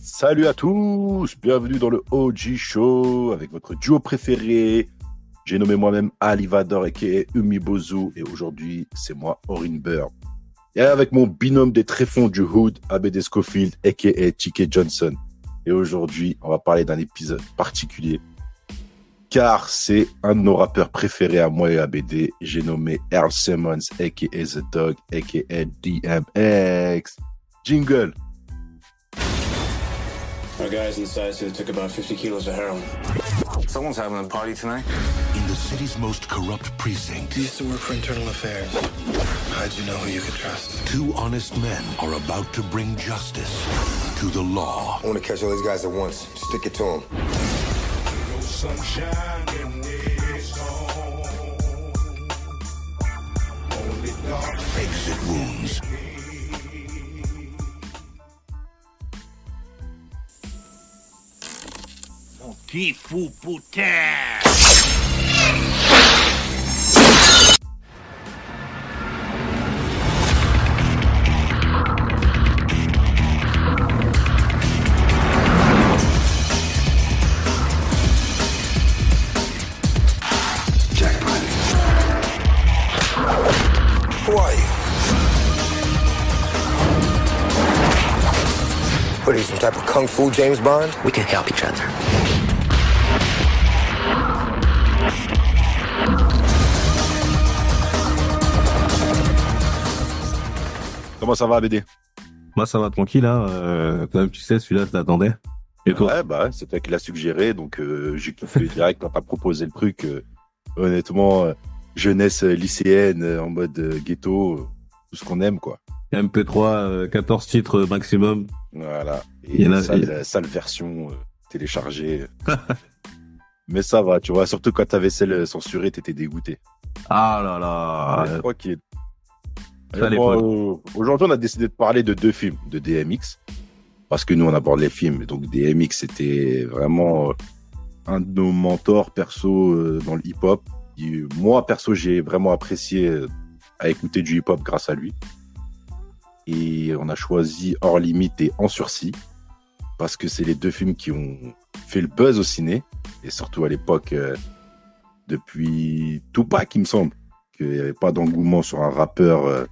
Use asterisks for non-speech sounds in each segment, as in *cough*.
Salut à tous, bienvenue dans le OG Show avec votre duo préféré. J'ai nommé moi-même Ali Vador et Umi Bozu et aujourd'hui c'est moi Orin Bird. Et avec mon binôme des tréfonds du Hood, ABD Schofield aka TK Johnson. Et aujourd'hui on va parler d'un épisode particulier car c'est un de nos rappeurs préférés à moi et à BD. J'ai nommé Earl Simmons, aka The Dog, aka DMX. Jingle. Our guys inside said it took about 50 kilos of heroin. Someone's having a party tonight. In the city's most corrupt precinct, You used to work for internal affairs. How'd you know who you could trust? two honest men are about to bring justice to the law. I want to catch all these guys at once. Stick it to them. Exit wounds. Petit fou putain Who are you? What are you, some type of kung fu James Bond? We can help each other. Comment ça va BD Moi, ça va tranquille, hein. Euh, comme tu sais, celui-là, je l'attendais. Et toi? Ouais, bah ouais, c'est toi qui l'as suggéré, donc euh, j'ai kiffé *laughs* direct quand t'as proposé le truc. euh, honnêtement, euh, jeunesse euh, lycéenne euh, en mode euh, ghetto, euh, tout ce qu'on aime quoi. MP3, euh, 14 titres maximum. Voilà. Il Et y en a- sale, euh, sale version euh, téléchargée. *laughs* Mais ça va, tu vois, surtout quand t'avais celle censurée, t'étais dégoûté. Ah là là. Tranquille. Aujourd'hui, on a décidé de parler de deux films de DMX. Parce que nous, on aborde les films. Donc, DMX, c'était vraiment euh, un de nos mentors perso euh, dans le hip-hop. Moi, perso, j'ai vraiment apprécié euh, à écouter du hip-hop grâce à lui. Et on a choisi Hors Limite et En Sursis. Parce que c'est les deux films qui ont fait le buzz au ciné. Et surtout à l'époque, depuis Tupac, il me semble qu'il n'y avait pas d'engouement sur un rappeur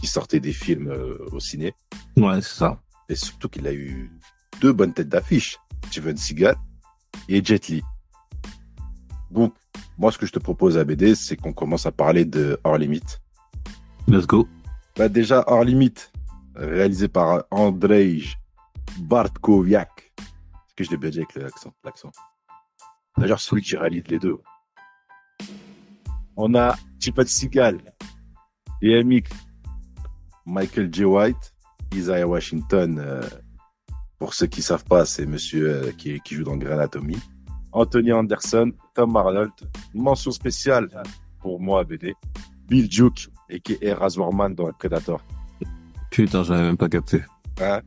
qui sortait des films euh, au ciné. Ouais, c'est ça. Et surtout qu'il a eu deux bonnes têtes d'affiche, Steven Seagal et Jet Li. Donc, moi, ce que je te propose à BD, c'est qu'on commence à parler de Hors Limite. Let's go. Bah, déjà, Hors Limite, réalisé par Andrzej Bartkowiak. Est-ce que je l'ai bien dit avec l'accent l'accent? D'ailleurs, celui qui réalise les deux. On a Steven Seagal, DMX, Michael J. White, Isaiah Washington. euh, pour ceux qui savent pas, c'est monsieur euh, qui, qui joue dans Grey Anatomy. Anthony Anderson, Tom Arnold. Mention spéciale pour moi, BD. Bill Duke, et Razorman dans Predator. Putain, j'avais même pas capté. Hein?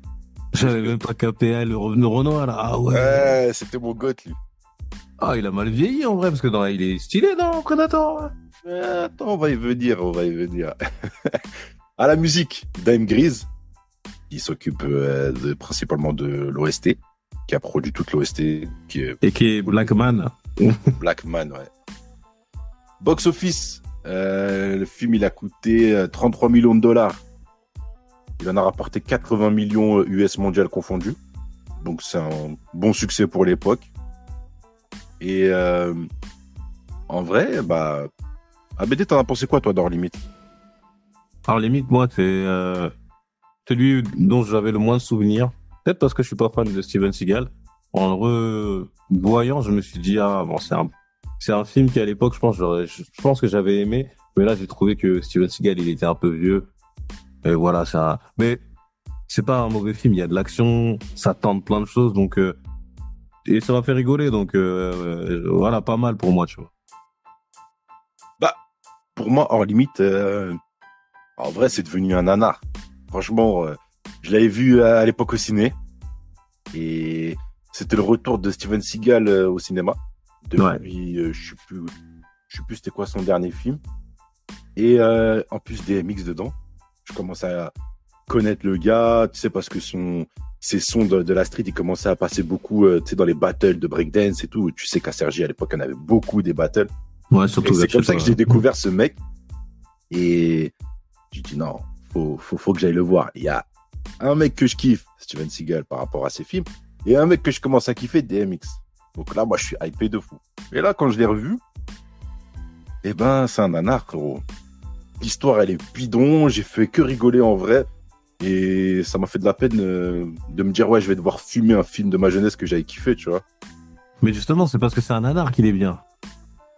J'avais même pas capté. Ah, le revenu Renoir, là. Ah ouais. Ouais, c'était mon goth, lui. Ah, il a mal vieilli, en vrai, parce que dans, il est stylé dans Predator. Mais attends, on va y venir, on va y venir. *laughs* à la musique, Dame Grise, qui s'occupe euh, de- principalement de l'OST, qui a produit toute l'OST, qui est Et qui est Blackman. *laughs* Blackman, ouais. Box Office, euh, le film il a coûté euh, 33 millions de dollars. Il en a rapporté 80 millions euh, US mondial confondus. Donc c'est un bon succès pour l'époque. Et euh, en vrai, bah, ABD, t'en as pensé quoi toi d'Hors Limite? Alors, limite, moi, c'est euh, celui dont j'avais le moins de souvenirs. Peut-être parce que je suis pas fan de Steven Seagal. En le revoyant, je me suis dit, ah, bon, c'est un, c'est un film qui, à l'époque, je pense, je pense que j'avais aimé. Mais là, j'ai trouvé que Steven Seagal, il était un peu vieux. Et voilà, un, mais c'est pas un mauvais film. Il y a de l'action, ça tente plein de choses, donc, euh, et ça m'a fait rigoler, donc, euh, voilà, pas mal pour moi, tu vois. Pour moi, Hors Limite, euh, en vrai, c'est devenu un nanar. Franchement, euh, je l'avais vu à, à l'époque au ciné. Et c'était le retour de Steven Seagal euh, au cinéma. Depuis, euh, je sais plus, je sais plus c'était quoi son dernier film. Et euh, en plus des mix dedans. Je commence à connaître le gars, tu sais, parce que son, ces sons de, de la street, ils commençaient à passer beaucoup, euh, tu sais, dans les battles de breakdance et tout. Tu sais qu'à Sergi, à l'époque, il en avait beaucoup des battles. Ouais, surtout. c'est comme ça que j'ai ouais. découvert ce mec. Et non, faut, faut, faut que j'aille le voir. Il y a un mec que je kiffe, Steven Seagal, par rapport à ses films, et un mec que je commence à kiffer, DMX. Donc là, moi, je suis hypé de fou. Et là, quand je l'ai revu, eh ben, c'est un nanar, frérot. L'histoire, elle est bidon, j'ai fait que rigoler en vrai. Et ça m'a fait de la peine euh, de me dire, ouais, je vais devoir fumer un film de ma jeunesse que j'avais kiffé, tu vois. Mais justement, c'est parce que c'est un nanar qu'il est bien.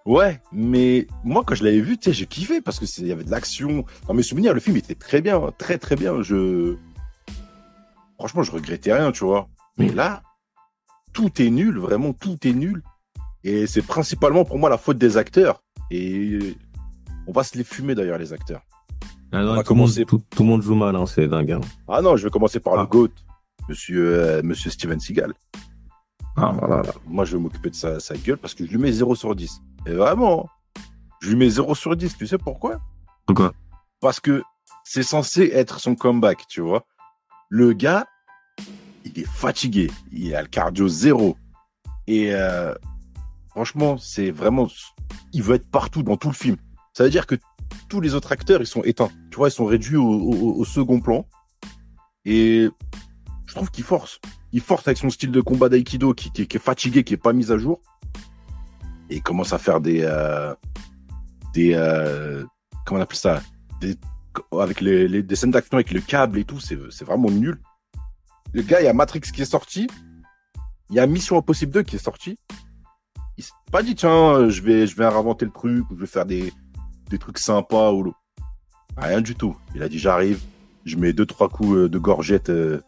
Ouais, mais moi quand je l'avais vu, tu sais, j'ai kiffé parce que c'est- il y avait de l'action. Dans mes souvenirs, le film était très bien, très très bien. Je franchement, je regrettais rien, tu vois. Mais là, tout est nul, vraiment tout est nul. Et c'est principalement pour moi la faute des acteurs. Et on va se les fumer d'ailleurs les acteurs. Ah non, On va tout, le monde, commencer. tout, tout le monde joue mal, hein, c'est dingue. hein. Ah non, je vais commencer par Ah. le GOAT, Monsieur euh, Monsieur Steven Seagal. Ah, voilà. Moi, je vais m'occuper de sa, sa gueule parce que je lui mets 0 sur 10. Et vraiment, je lui mets 0 sur 10. Tu sais pourquoi? Pourquoi? Parce que c'est censé être son comeback, tu vois. Le gars, il est fatigué, il a le cardio zéro. Et euh, franchement, c'est vraiment, il veut être partout dans tout le film. Ça veut dire que tous les autres acteurs, ils sont éteints. Tu vois, ils sont réduits au, au- au second plan. Et je trouve qu'il force. Il force avec son style de combat d'aïkido qui, qui- qui est fatigué, qui est pas mis à jour. Et commence à faire des, euh, des, euh, comment on appelle ça, des, avec les, les- des scènes d'action avec le câble et tout, c'est vraiment nul. Le gars, il y a Matrix qui est sorti. Il y a Mission Impossible 2 qui est sorti. Il s'est pas dit, tiens, je vais, je vais inventer le truc, ou je vais faire des, des trucs sympas ou. Rien du tout. Il a dit, j'arrive, je mets deux, trois coups euh, de gorgette euh,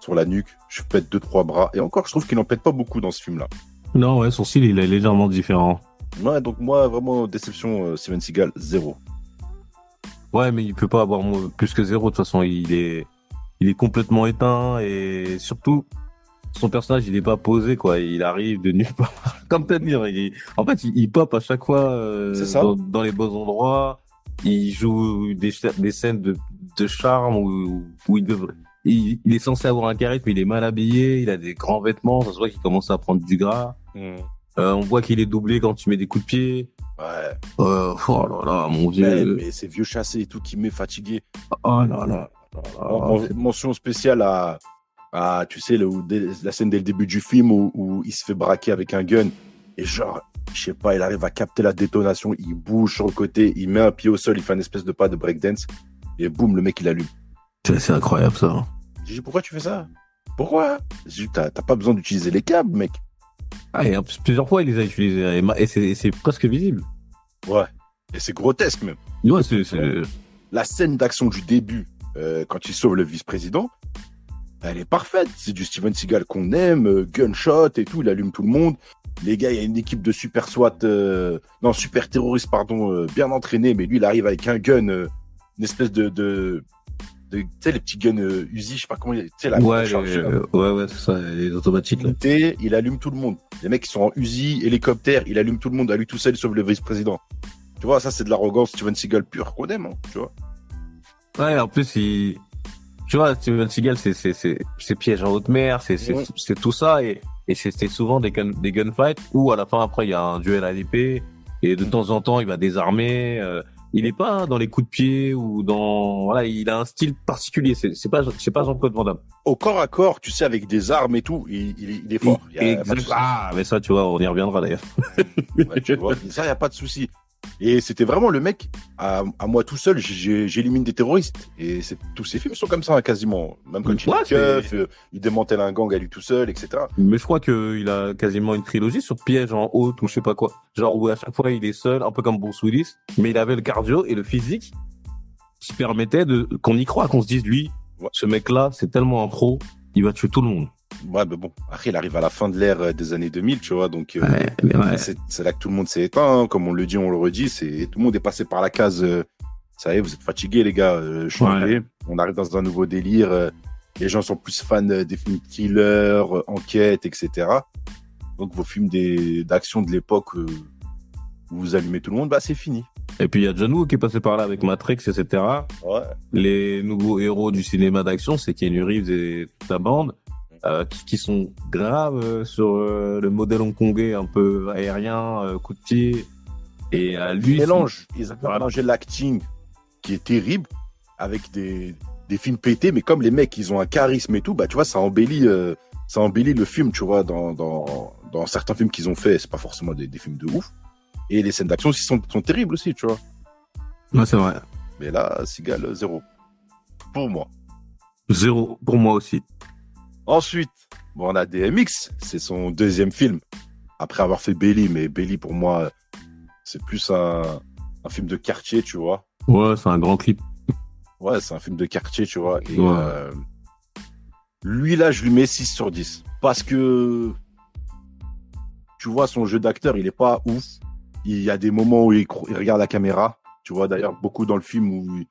sur la nuque, je pète deux, trois bras. Et encore, je trouve qu'il n'en pète pas beaucoup dans ce film-là. Non, ouais, son style, il est légèrement différent. Ouais, donc moi, vraiment, déception, euh, Steven Seagal, zéro. Ouais, mais il peut pas avoir plus que zéro. De toute façon, il est, il est complètement éteint et surtout, son personnage, il est pas posé, quoi. Il arrive de nulle part. *laughs* Comme t'as dit, il en fait, il, il pop à chaque fois euh, ça. dans, dans les bons endroits. Il joue des, des scènes de, de charme où, où il devrait, il, il est censé avoir un charisme, il est mal habillé, il a des grands vêtements, ça se voit qu'il commence à prendre du gras. Euh, on voit qu'il est doublé quand tu mets des coups de pied. Ouais. Euh, oh là là, mon Mais, dieu. mais c'est vieux chassé et tout qui m'est fatigué. Oh là là. En- mention spéciale à, à tu sais, le, la scène dès le début du film où, où il se fait braquer avec un gun. Et genre, je sais pas, il arrive à capter la détonation, il bouge sur le côté, il met un pied au sol, il fait un espèce de pas de breakdance. Et boum, le mec, il allume. C'est incroyable ça. J'ai dit, pourquoi tu fais ça? Pourquoi? T'as pas besoin d'utiliser les câbles, mec. Ah, et en plus, plusieurs fois, il les a utilisés et, c'est presque visible. Ouais. Et c'est grotesque même. Ouais, c'est c'est- La scène d'action du début, euh, quand il sauve le vice-président, elle est parfaite. C'est du Steven Seagal qu'on aime, euh, gunshot et tout, il allume tout le monde. Les gars, il y a une équipe de super SWAT, euh, non, super terroristes, pardon, euh, bien entraînés, mais lui, il arrive avec un gun, une espèce de, de, de tu sais, les petits guns euh, Uzi, je sais pas comment, il- tu sais, la ouais, là. ouais, ouais, c'est ça, les automatiques là. Il allume tout le monde. Les mecs, ils sont en Uzi, hélicoptère, il allume tout le monde, à lui tout seul, sauve le vice-président. Tu vois, ça, c'est de l'arrogance Steven Seagal pur qu'on aime, hein, tu vois. Ouais, en plus, il, tu vois, Steven Seagal, c'est c'est c'est c'est piège en haute mer, c'est c'est c'est tout ça et et c'est c'est souvent des gun, des gunfights où à la fin après il y a un duel à l'épée et de temps en temps il va désarmer. euh, il est pas dans les coups de pied ou dans voilà, il a un style particulier. C'est c'est pas c'est pas Jean-Claude Van Damme. au corps à corps, tu sais, avec des armes et tout, il, il- il est fort. Il y a Exact-. Ah, mais ça, tu vois, on y reviendra d'ailleurs. Ouais, tu vois, ça, il n'y a pas de souci. Et c'était vraiment le mec, à, à moi tout seul, j'élimine des terroristes. Et tous ces films sont comme ça, hein, quasiment. Même quand il Ouais, est keuf, euh, il démantèle un gang à lui tout seul, etc. Mais je crois qu'il a quasiment une trilogie sur piège en haute ou je sais pas quoi. Genre où à chaque fois il est seul, un peu comme Bruce Willis, mais il avait le cardio et le physique qui permettait de qu'on y croit, qu'on se dise lui, Ouais. ce mec-là, c'est tellement un pro, il va tuer tout le monde. Ouais, mais bon, après, il arrive à la fin de l'ère euh, des années 2000, tu vois, donc euh, ouais. c'est là que tout le monde s'est éteint, hein. comme on le dit, on le redit, c'est tout le monde est passé par la case. euh, ça y est, vous êtes fatigués, les gars, euh. On arrive dans un nouveau délire. les gens sont plus fans des films thriller, enquête, etc. Donc vos films d'action de l'époque vous allumez tout le monde, bah c'est fini. Et puis il y a John Woo qui est passé par là avec Matrix, etc. Ouais. Les nouveaux héros du cinéma d'action, c'est Keanu Reeves et toute la bande. Euh, qui, qui sont graves euh, sur euh, le modèle hongkongais un peu aérien, coup de pied. Et lui, mélange, ils ont mélangé l'acting qui est terrible avec des, des films pétés, mais comme les mecs, ils ont un charisme et tout, bah tu vois, ça embellit, ça embellit le film, tu vois, dans, dans, dans certains films qu'ils ont fait, c'est pas forcément des, des films de ouf. Et les scènes d'action aussi sont, sont terribles aussi, tu vois. Ouais, c'est vrai. Mais là, euh, zéro. Pour moi. Zéro pour moi aussi. Ensuite, bon, on a DMX, c'est son deuxième film. Après avoir fait Belly, mais Belly pour moi, c'est plus un, un film de quartier, tu vois. Ouais, c'est un grand clip. Ouais, c'est un film de quartier, tu vois. Et, Ouais. euh, lui, là, je lui mets 6 sur 10. Parce que, tu vois, son jeu d'acteur, il est pas ouf. Il y a des moments où il, il regarde la caméra. Tu vois, d'ailleurs, beaucoup dans le film où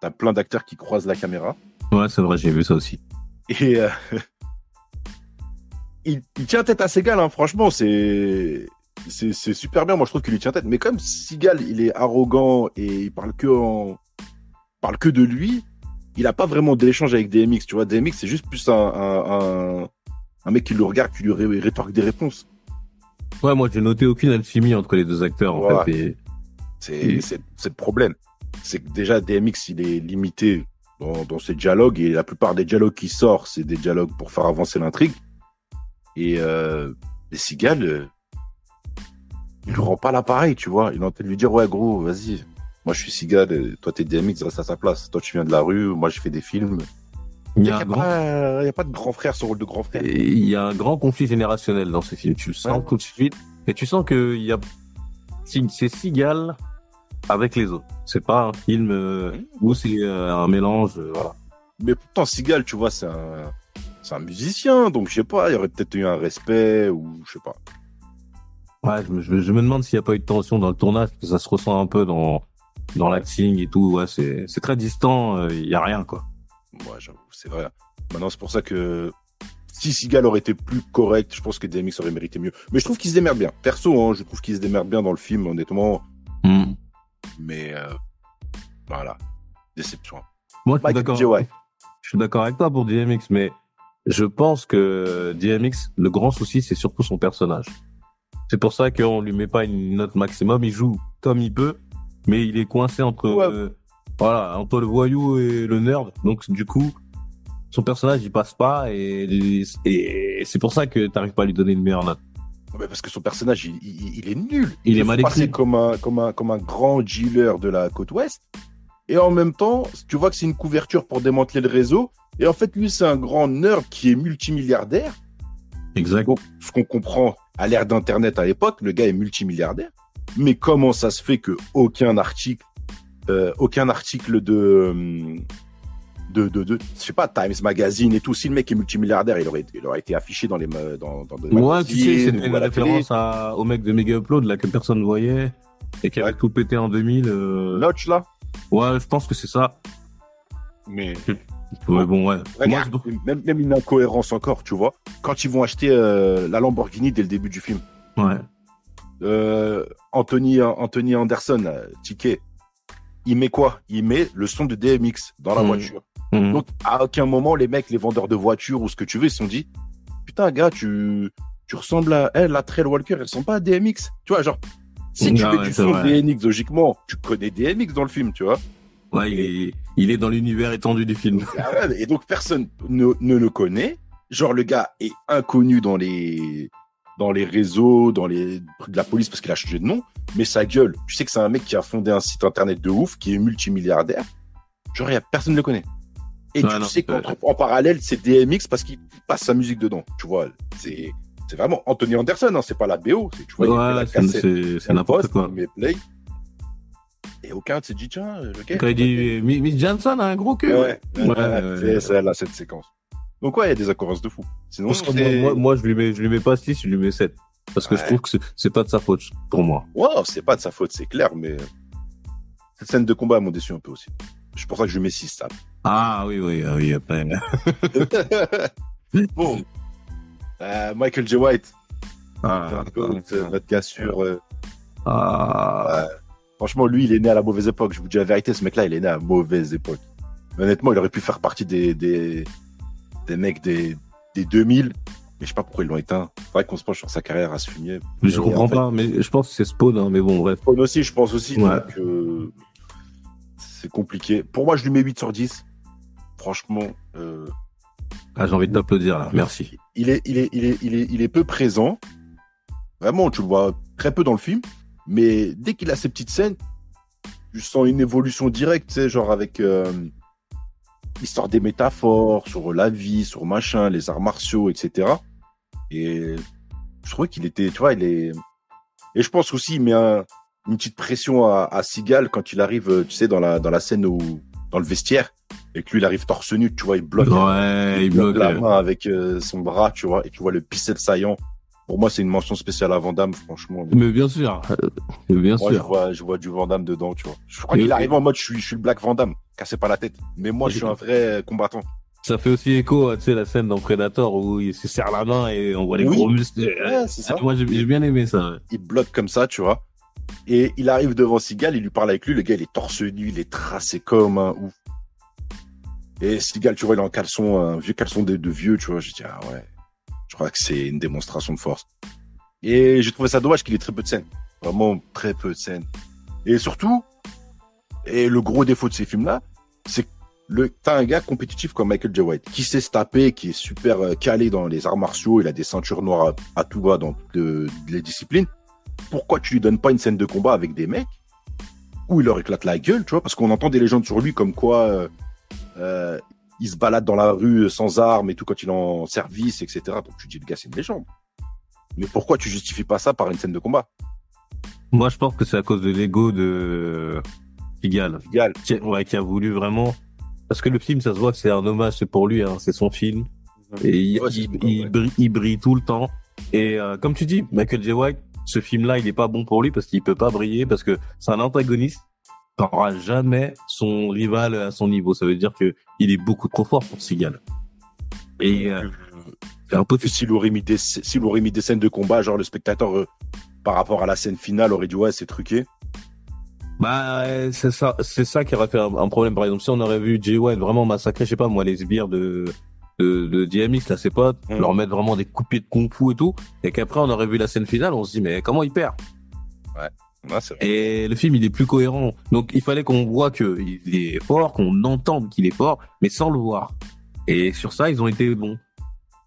t'as plein d'acteurs qui croisent la caméra. Ouais, c'est vrai, j'ai vu ça aussi. Et euh, *laughs* il, il tient tête à Seagal, hein, franchement, c'est c'est super bien. Moi, je trouve qu'il lui tient tête. Mais comme Seagal, il est arrogant et il parle que en parle que de lui, il a pas vraiment d'échange avec DMX. Tu vois, DMX, c'est juste plus un, un, un, un mec qui le regarde, qui lui ré- rétorque des réponses. Ouais, moi, j'ai noté aucune alchimie entre les deux acteurs, en Ouais. fait. Et... C'est c'est c'est le problème. C'est que déjà DMX, il est limité dans, dans ses dialogues et la plupart des dialogues qui sortent, c'est des dialogues pour faire avancer l'intrigue. Et euh, les Seagal, euh, il lui rend pas l'appareil, tu vois. Il est en train de lui dire ouais gros, vas-y. Moi je suis euh, toi t'es DMX, reste à sa place. Toi tu viens de la rue, moi je fais des films. Il Il y y a a, un grand pas, a de grand frère sur rôle de grand frère. Il y a un grand conflit générationnel dans ce film. Tu le sens Ouais. tout de suite. Et tu sens que il y a, c'est Seagal avec les autres. C'est pas un film euh, où c'est euh, un mélange, euh, voilà. Mais pourtant Seagal, tu vois, c'est un, c'est un musicien, donc je sais pas, il y aurait peut-être eu un respect ou je sais pas. Ouais, je me, je me- je me demande s'il n'y a pas eu de tension dans le tournage, parce que ça se ressent un peu dans, dans l'acting et tout. Ouais, c'est, c'est très distant, euh, il y a rien, quoi. Moi, j'avoue, c'est vrai. Maintenant, c'est pour ça que si Seagal aurait été plus correct, je pense que DMX aurait mérité mieux. Mais je trouve qu'il se démerde bien. Perso, hein, je trouve qu'il se démerde bien dans le film, honnêtement. Hmm. Mais euh, voilà, déception. Moi, je suis d'accord. J. White. Je suis d'accord avec toi pour DMX, mais je pense que DMX, le grand souci, c'est surtout son personnage. C'est pour ça qu'on lui met pas une note maximum. Il joue comme il peut, mais il est coincé entre, Ouais. euh, voilà, entre le voyou et le nerd. Donc, du coup, son personnage, il passe pas et, et c'est pour ça que t'arrives pas à lui donner une meilleure note. Mais parce que son personnage, il, il- il est nul. Il est mal écrit. comme un, comme, un, comme un grand dealer de la côte ouest. Et en même temps, tu vois que c'est une couverture pour démanteler le réseau. Et en fait, lui, c'est un grand nerd qui est multimilliardaire. Exact. Donc, ce qu'on comprend à l'ère d'Internet à l'époque, le gars est multimilliardaire. Mais comment ça se fait que aucun article, euh, aucun article de, hum, de, de, de, je sais pas, Times Magazine et tout, si le mec est multimilliardaire, il aurait, il aurait été affiché dans les, dans, dans Ouais, tu sais, ou une référence à, au mec de Mega Upload, là, que personne ne voyait, et qui avait Ouais. tout pété en 2000. euh, Notch, là? Ouais, je pense que c'est ça. Mais, *laughs* Ouais, bon, ouais. Moi, même, même une incohérence encore, tu vois. Quand ils vont acheter euh, la Lamborghini dès le début du film, ouais. euh, Anthony, Anthony Anderson, là, Ticket, il met quoi? Il met le son de DMX dans la Mhm. voiture. Mhm. Donc, à aucun moment, les mecs, les vendeurs de voitures ou ce que tu veux, ils se sont dit, putain, gars, tu, tu ressembles à elle, la Trail Walker, elle ressemble pas à DMX. Tu vois, genre, si tu Ah mets ouais, du son vrai. DMX, logiquement, tu connais DMX dans le film, tu vois. Ouais, il est, il est dans l'univers étendu du film. Ah ouais, et donc, personne ne, ne le connaît. Genre, le gars est inconnu dans les, dans les réseaux, dans les de la police parce qu'il a changé de nom. Mais sa gueule, tu sais que c'est un mec qui a fondé un site internet de ouf, qui est multimilliardaire. Genre, y a, personne ne le connaît. Et Ouais, tu non, sais qu'en en parallèle, c'est DMX parce qu'il passe sa musique dedans. Tu vois, c'est, c'est vraiment Anthony Anderson, hein, c'est pas la BO. C'est, tu vois, Ouais, c'est, n'importe quoi. met play. Et aucun s'est dit, tiens, le gars. Quand il dit, Mi- Miss Johnson a un gros cul. Ouais, ouais, c'est celle-là, cette séquence. Donc ouais, il y a des occurrences de fou. Sinon, moi, moi, moi, je lui mets, je lui mets pas 6, je lui mets 7. Parce que je trouve que c'est, c'est pas de sa faute, pour moi. Wow, c'est pas de sa faute, c'est clair, mais cette scène de combat m'a déçu un peu aussi. C'est pour ça que je lui mets 6 ça. Ah, oui, oui, ah oui, après. *laughs* bon. Euh, Michael J. White, Ah, notre, notre gars sûr. euh, ah, franchement, lui, il est né à la mauvaise époque. Je vous dis la vérité, ce mec-là, il est né à la mauvaise époque. Mais honnêtement, il aurait pu faire partie des, des, des mecs des, des 2000. Mais je sais pas pourquoi ils l'ont éteint. C'est vrai qu'on se penche sur sa carrière à ce fumier. Je comprends en fait, pas, mais je pense que c'est Spawn, hein, mais bon, bref. Spawn aussi, je pense aussi. Ouais. Donc, euh, c'est compliqué. Pour moi, je lui mets 8 sur 10. Franchement, euh, Ah, j'ai envie de t'applaudir là, merci. il est, il est, il est, il est, il est peu présent. Vraiment, tu le vois très peu dans le film. Mais dès qu'il a ces petites scènes, tu sens une évolution directe, tu sais, genre avec. euh, il sort des métaphores sur la vie, sur machin, les arts martiaux, etc. Et je trouvais qu'il était, tu vois, il est. Et je pense aussi, met un- une petite pression à, à Seagal quand il arrive, euh, tu sais, dans la, dans la scène où, dans le vestiaire, et que lui, il arrive torse nu, tu vois, il bloque Ouais, il bloque. la euh, main avec euh, son bras, tu vois, et tu vois le biceps saillant. Pour moi, c'est une mention spéciale à Van Damme, franchement. Mais bien sûr, euh, bien Moi, je sûr. vois, je vois du Van Damme dedans, tu vois. Je crois qu'il arrive en mode, je suis, je suis le Black Van Damme, cassez pas la tête. Mais moi, je suis un vrai combattant. Ça fait aussi écho à tu sais, la scène dans Predator où il se serre la main et on voit les Oui. gros muscles. Ouais, c'est ça. Ah, moi, j'ai j'ai bien aimé ça. ouais. Il bloque comme ça, tu vois. Et il arrive devant Seagal, il lui parle avec lui. Le gars, il est torse nu, il est tracé comme un ouf. Et Seagal, tu vois, il est en caleçon, un vieux caleçon de, vieux, tu vois. J'ai dit, ah ouais. Je crois que c'est une démonstration de force. Et j'ai trouvé ça dommage qu'il ait très peu de scènes. Vraiment très peu de scènes. Et surtout, et le gros défaut de ces films-là, c'est que le, t'as un gars compétitif comme Michael J. White, qui sait se taper, qui est super euh, calé dans les arts martiaux, il a des ceintures noires à, tout va dans les disciplines. Pourquoi tu lui donnes pas une scène de combat avec des mecs où il leur éclate la gueule, tu vois, parce qu'on entend des légendes sur lui comme quoi euh, euh, il se balade dans la rue sans armes et tout quand il est en service, etc. Donc tu dis le gars c'est une légende. Mais pourquoi tu justifies pas ça par une scène de combat? Moi, je pense que c'est à cause de l'ego de Pigalle, Égal. qui, ouais, qui a voulu vraiment. Parce que le film, ça se voit que c'est un hommage, c'est pour lui, hein, c'est son film. Et Ouais, brille, il brille tout le temps. Et euh, comme tu dis, Michael J. White, ce film-là, il est pas bon pour lui parce qu'il peut pas briller, parce que c'est un antagoniste. T'auras jamais son rival à son niveau. Ça veut dire que il est beaucoup trop fort pour Seagal. Et euh, un peu que s'il aurait mis des s'il aurait mis des scènes de combat, genre le spectateur euh, par rapport à la scène finale aurait dit ouais c'est truqué. Bah, euh, c'est ça, c'est ça qui aurait fait un, un problème. Par exemple, si on aurait vu Jay White vraiment massacrer, je sais pas, moi, les sbires de, de, de DMX, là, ses potes, Mm. leur mettre vraiment des coups de pied de kung fu et tout, et qu'après, on aurait vu la scène finale, on se dit, mais comment il perd? Ouais, c'est vrai. Et le film, il est plus cohérent. Donc, il fallait qu'on voit que il est fort, qu'on entende qu'il est fort, mais sans le voir. Et sur ça, ils ont été bons.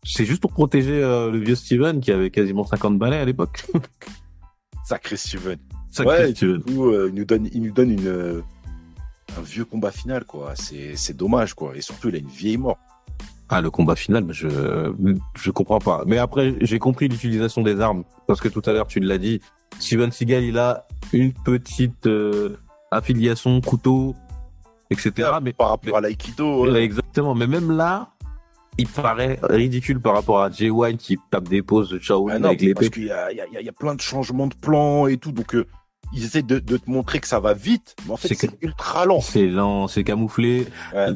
C'est juste pour protéger euh, le vieux Steven qui avait quasiment 50 balais à l'époque. *laughs* Sacré Steven. Sacré Ouais, Steven. du coup, euh, il nous donne il nous donne une euh, un vieux combat final quoi. C'est c'est dommage quoi. Et surtout il a une vieille mort. Ah, le combat final, je je comprends pas. Mais après, j'ai compris l'utilisation des armes parce que tout à l'heure tu l'as dit. Steven Seagal, il a une petite euh, affiliation couteau, etc. Mais par rapport à l'aïkido. ouais. Exactement. Mais même là, il paraît ridicule par rapport à Jay White qui tape des poses de Shaolin Ah non, avec parce qu'il y y, y a- plein de changements de plan et tout. Donc, euh, ils essaient de, de te montrer que ça va vite. Mais en fait, C'est ultra lent. C'est lent, c'est camouflé. Ouais.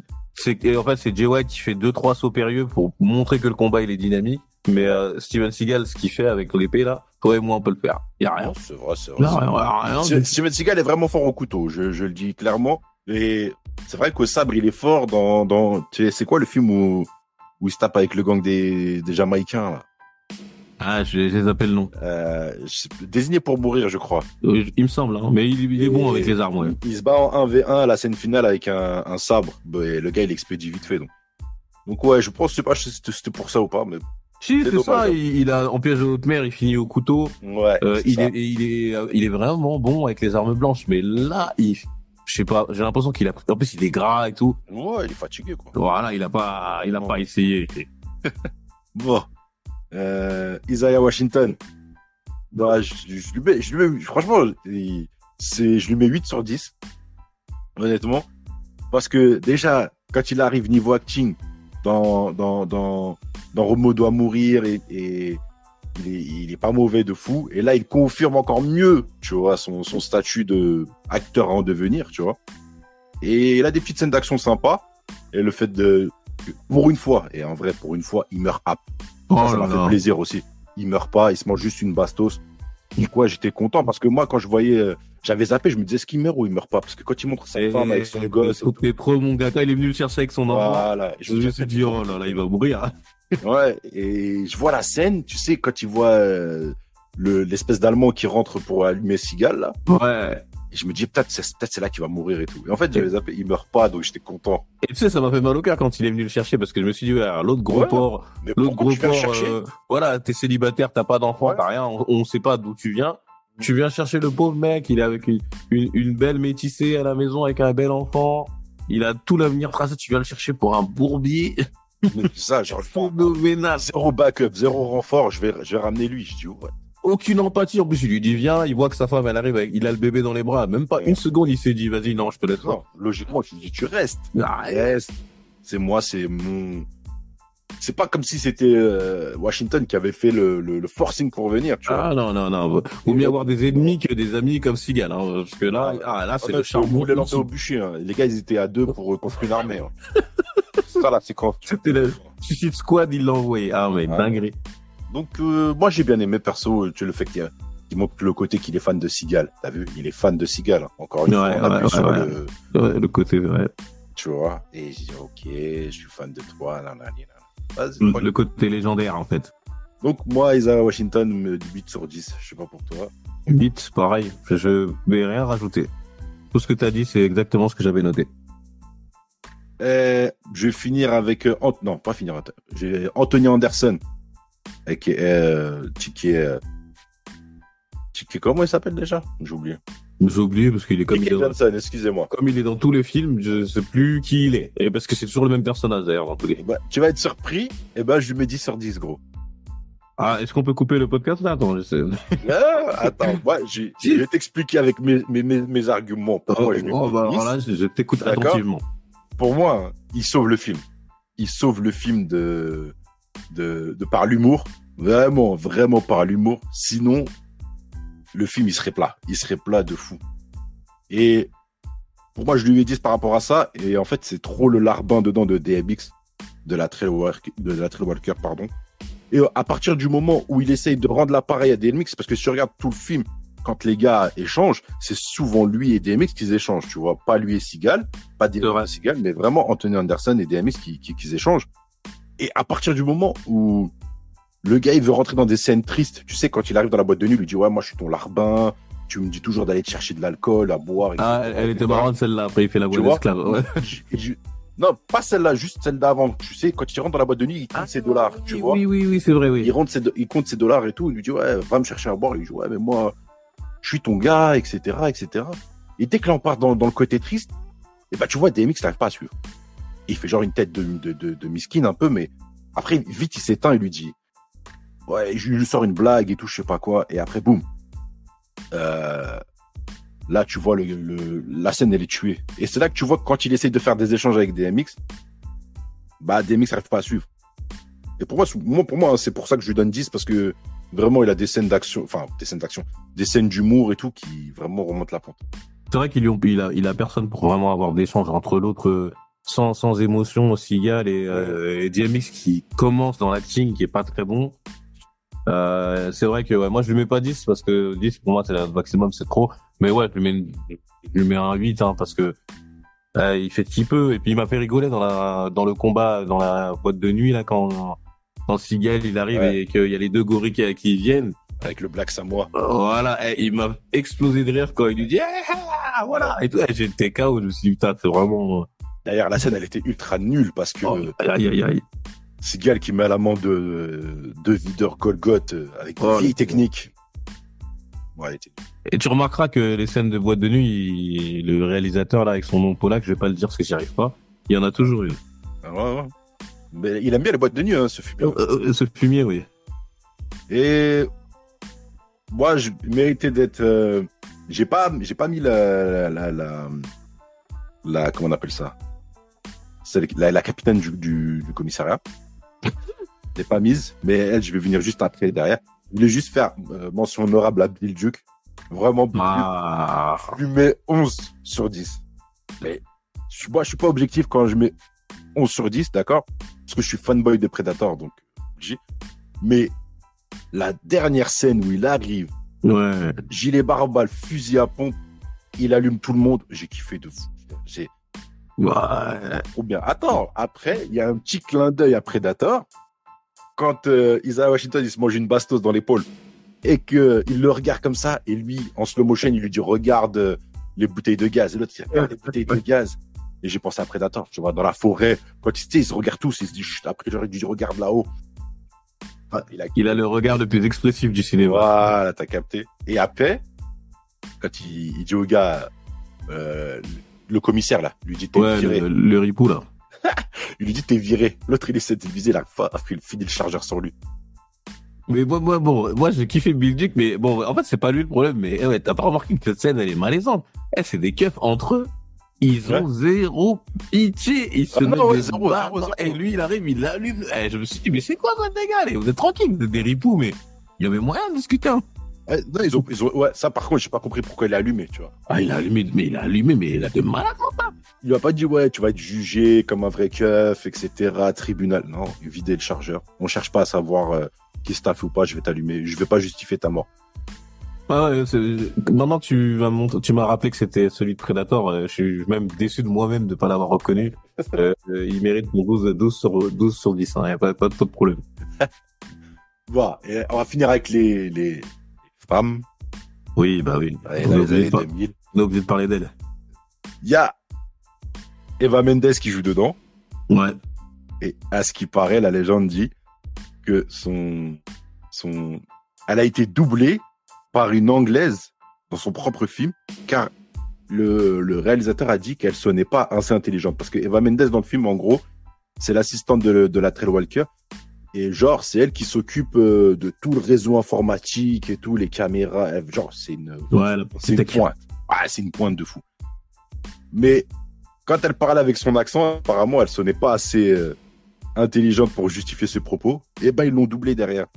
C'est et en fait c'est Jay White qui fait deux trois sauts périlleux pour montrer que le combat il est dynamique. Mais euh, Steven Seagal, ce qu'il fait avec l'épée là, toi et moi on peut le faire. Y a rien. C'est vrai, c'est vrai. Non, rien, rien, Ste- Steven Seagal est vraiment fort au couteau, je, je le dis clairement. Et c'est vrai qu'au sabre, il est fort dans, dans, tu sais, c'est quoi le film où, où il se tape avec le gang des, des Jamaïcains, là? Ah, je, les appelle le nom. Euh, désigné pour mourir, je crois. Euh, Il me semble, hein. mais il, il est bon avec les armes. Ouais. Il, il se bat en 1v1 à la scène finale avec un, un sabre. Bah, et le gars, il expédie vite fait, donc. Donc ouais, je pense, je sais pas si c'était pour ça ou pas, mais Si, C'est ça. dommage. Il, il a en piège de haute mer, il finit au couteau. ouais. Euh, c'est il, ça. est, il est, euh, il est vraiment bon avec les armes blanches. Mais là, il, je sais pas. J'ai l'impression qu'il a. En plus, il est gras et tout. Ouais, il est fatigué, quoi. Voilà, il a pas, il a pas essayé. *laughs* Bon. Euh, Isaiah Washington. Bah, je, lui mets, je lui mets- franchement, c'est, je lui mets 8 sur 10. Honnêtement. Parce que déjà, quand il arrive niveau acting, dans, dans, dans, dans Romo doit mourir et, et il, est, il est pas mauvais de fou. Et là, il confirme encore mieux, tu vois, son, son statut de acteur en devenir, tu vois. Et il a des petites scènes d'action sympas. Et le fait de, pour une fois, et en vrai, pour une fois, il meurt à Oh ça, m'a fait plaisir aussi. Il meurt pas, il se mange juste une bastos. Du coup, ouais, j'étais content parce que moi, quand je voyais, euh, j'avais zappé, je me disais, est-ce qu'il meurt ou il meurt pas? Parce que quand il montre sa Et- femme avec son gosse, et tout, T'es pro, mon gars. Quand il est venu le chercher avec son enfant. voilà. Et Je me suis dit, oh là là, il va mourir. *laughs* Ouais, et je vois la scène, tu sais, quand il voit euh, le l'espèce d'allemand qui rentre pour allumer Seagal, là, Ouais. Et je me dis peut-être c'est là qu'il va mourir et tout. Et en fait, j'avais zappé, il meurt pas, donc j'étais content. Et tu sais, ça m'a fait mal au cœur quand il est venu le chercher parce que je me suis dit, ouais, l'autre gros Ouais. porc, l'autre gros porc, euh, voilà, t'es célibataire, t'as pas d'enfant, Ouais. t'as rien, on, on sait pas d'où tu viens. Tu viens chercher le pauvre mec, il est avec une, une, une belle métissée à la maison avec un bel enfant. Il a tout l'avenir tracé, tu viens le chercher pour un bourbier Mais ça, genre *laughs* phénoménal. zéro backup, zéro renfort, je vais je vais ramener lui. Je dis ouais. Aucune empathie. En plus, il lui dit viens, il voit que sa femme, elle arrive, avec, il a le bébé dans les bras. Même pas une seconde, il s'est dit vas-y, non, je te laisse pas. Non, logiquement, tu dis tu restes. Ah, Reste. C'est moi, c'est mon. C'est pas comme si c'était euh, Washington qui avait fait le, le, le forcing pour venir, tu vois. Ah non, non, non. Vaut mieux avoir des ennemis que des amis comme Sigal. Hein, parce que là, ah, là c'est Ah, le charbon. voulais lancer au bûcher. Hein. Les gars, ils étaient à deux pour construire une armée. Hein. *laughs* ça, là, c'est quand. C'était le Suicide Squad, il l'a envoyé. Ah, mais dinguerie. Donc, euh, moi, j'ai bien aimé, perso, tu le fait qu'il qu'il montre le côté qu'il est fan de Seagal. T'as vu, il est fan de Seagal. hein. Encore une Ouais, fois, on ouais, sur le, côté, ouais. tu vois? Et j'ai dit, ok, je suis fan de toi. Vas-y, Le, côté légendaire, en fait. Donc, moi, Isaiah Washington, me dit 8 sur 10. Je sais pas pour toi. Vite, pareil. Je, vais rien rajouter. Tout ce que t'as dit, c'est exactement ce que j'avais noté. Euh, je vais finir avec euh, non pas finir j'ai Anthony Anderson et qui est euh, est euh, qui est- comment il s'appelle déjà? J'ai oublié J'ai oublié parce qu'il est comme il Mickey est, dans, Johnson excusez-moi comme il est dans tous les films, je sais plus qui il est. Et parce que c'est toujours le même personnage, d'ailleurs, dans tous les Eh ben, tu vas être surpris et ben je lui mets 10 sur 10 gros Ah, est-ce qu'on peut couper le podcast là? Attends, je sais. Ah, attends moi j'ai- *laughs* je vais t'expliquer avec mes, mes, mes, mes arguments pourquoi je lui Oh, bah, 10. alors là, je, je t'écoute attentivement. pour moi il sauve le film il sauve le film de de, de par l'humour vraiment vraiment par l'humour. Sinon le film il serait plat. Il serait plat de fou. Et pour moi je lui ai dit par rapport à ça et en fait c'est trop le larbin dedans de DMX de la Trail Walker, de la pardon. Et à partir du moment où il essaye de rendre l'appareil à DMX parce que si tu regardes tout le film quand les gars échangent c'est souvent lui et DMX qui échangent tu vois. Pas lui et Seagal pas DMX et Seagal mais vraiment Anthony Anderson et DMX qui, qui, qui échangent et à partir du moment où le gars il veut rentrer dans des scènes tristes tu sais quand il arrive dans la boîte de nuit il lui dit ouais moi je suis ton larbin tu me dis toujours d'aller te chercher de l'alcool à boire Ah, etc. elle, elle était marrante celle-là. Après, il fait la Tu vois d'esclave. Ouais. *laughs* Non pas celle-là juste celle d'avant tu sais quand il rentre dans la boîte de nuit il compte ses dollars tu Ah, oui, vois oui, oui, oui, c'est vrai, oui. il, rentre ses do- il compte ses dollars et tout. Il lui dit, ouais, va me chercher à boire. Il lui dit, ouais, mais moi, je suis ton gars, etc., etc. Et dès que là, on part dans, dans le côté triste, et bah, tu vois, DMX n'arrive pas à suivre. Il fait genre une tête de, de, de, miskin un peu, mais après, vite, il s'éteint, il lui dit, ouais, je lui sors une blague et tout, je sais pas quoi. Et après, boum. Euh, là, tu vois, le, la scène, elle est tuée. Et c'est là que tu vois que quand il essaie de faire des échanges avec DMX, bah, DMX n'arrive pas à suivre. Et pour moi, pour moi, hein, c'est pour ça que je lui donne 10 parce que vraiment, il a des scènes d'action, enfin, des scènes d'action, des scènes d'humour et tout qui vraiment remontent la pente. C'est vrai qu'il a, il a personne pour vraiment avoir d'échange entre l'autre sans, sans émotion, Seagal et, euh, et DMX qui commence dans l'acting qui est pas très bon. Euh, c'est vrai que ouais, moi je lui mets pas 10 parce que 10 pour moi c'est le maximum, c'est trop. Mais ouais, je lui mets, une- je lui mets un 8 hein, parce que euh, il fait ce qu'il peut et puis il m'a fait rigoler dans la dans le combat dans la boîte de nuit là quand quand Seagal il arrive Ouais. et qu'il y a les deux gorilles qui, qui viennent. Avec le Black Samoa. Voilà, et il m'a explosé de rire quand il lui dit Ah, voilà et tout. J'étais KO, je me suis dit putain, c'est vraiment D'ailleurs, la scène, elle était ultra nulle parce que oh, aïe aïe aïe. Seagal qui met à l'amende de, de videur Golgoth euh, avec une Oh, vieille le- technique. Ouais, Et tu remarqueras que les scènes de boîte de nuit, il- le réalisateur là avec son nom polac, je vais pas le dire parce que j'y arrive pas. Il y en a toujours une. Ah ouais, ouais. Mais il aime bien les boîtes de nuit, hein, ce film. Euh, euh, ce fumier, oui. Et moi, je méritais d'être. euh, J'ai pas, j'ai pas mis la, la, la, la- comment on appelle ça? C'est la, la capitaine du, du, du commissariat. *laughs* L'ai pas mise, mais elle, je vais venir juste après derrière. Je voulais juste faire euh, mention honorable à Bill Duke. Vraiment, Bill Ah, Duke, je lui mets 11 sur 10. Mais je, moi, je suis pas objectif quand je mets 11 sur 10, d'accord? Parce que je suis fanboy de Predator, donc j'ai. Mais la dernière scène où il arrive, ouais. gilet barbal, fusil à pompe, il allume tout le monde, j'ai kiffé de fou. C'est Ouais. trop bien. Attends, après, il y a un petit clin d'œil à Predator. quand euh, Isaiah Washington il se mange une bastos dans l'épaule et que il le regarde comme ça et lui en slow motion il lui dit regarde euh, les bouteilles de gaz et l'autre il regarde les bouteilles de gaz et j'ai pensé à Predator tu vois dans la forêt quand ils, ils se regardent tous ils se disent Chut, après j'aurais dû regarde là-haut il a Il a le regard le plus expressif du cinéma. voilà t'as capté et après quand il, il dit au gars euh, le commissaire là lui dit t'es Ouais, viré le, le ripou là. *laughs* il lui dit t'es viré l'autre il essaie de viser la il finit le chargeur sur lui Mais moi, moi, bon, moi, j'ai kiffé Bill Duke, mais bon, en fait, c'est pas lui le problème. Mais eh ouais, t'as pas remarqué que cette scène, elle est malaisante. Eh, c'est des keufs entre eux. Ils ont zéro pitié. Ils se Ah non, ouais, zéro. Et lui, il arrive, il l'allume. Eh, je me suis dit, mais c'est quoi dégât, les Vous êtes tranquilles, vous êtes des ripoux, mais il y avait moyen de discuter. hein. Eh, non, ils ont, ils ont, ouais, ça par contre, j'ai pas compris pourquoi il a allumé, tu vois. Ah, il a allumé, mais il a allumé, mais il a de malade. Il lui a pas dit, ouais, tu vas être jugé comme un vrai keuf, etc., tribunal. Non, vider le chargeur. On cherche pas à savoir euh, qui t'a fait ou pas, je vais t'allumer. Je vais pas justifier ta mort. Ah ouais, maintenant que tu m'as montré- tu m'as rappelé que c'était celui de Predator, euh, je suis même déçu de moi-même de pas l'avoir reconnu. *laughs* Euh, euh, il mérite mon 12, 12 sur 12 sur 10, hein, y a pas, pas, pas de problème. *laughs* Voilà. Et on va finir avec les, les Oui, bah oui. On a oublié de par- 2000. on a oublié de parler d'elle. Il y a Eva Mendes qui joue dedans. Ouais. Et à ce qui paraît, la légende dit que son, son, elle a été doublée par une anglaise dans son propre film, car le, le réalisateur a dit qu'elle sonnait pas assez intelligente. Parce que Eva Mendes dans le film, en gros, c'est l'assistante de, de la Trail Walker. Et genre, c'est elle qui s'occupe euh, de tout le réseau informatique et tout, les caméras. Elle- Genre, c'est une, Ouais, c'est une pointe. Ah, c'est une pointe de fou. Mais quand elle parlait avec son accent, apparemment, elle sonnait pas assez euh, intelligente pour justifier ses propos. Et ben, ils l'ont doublé derrière.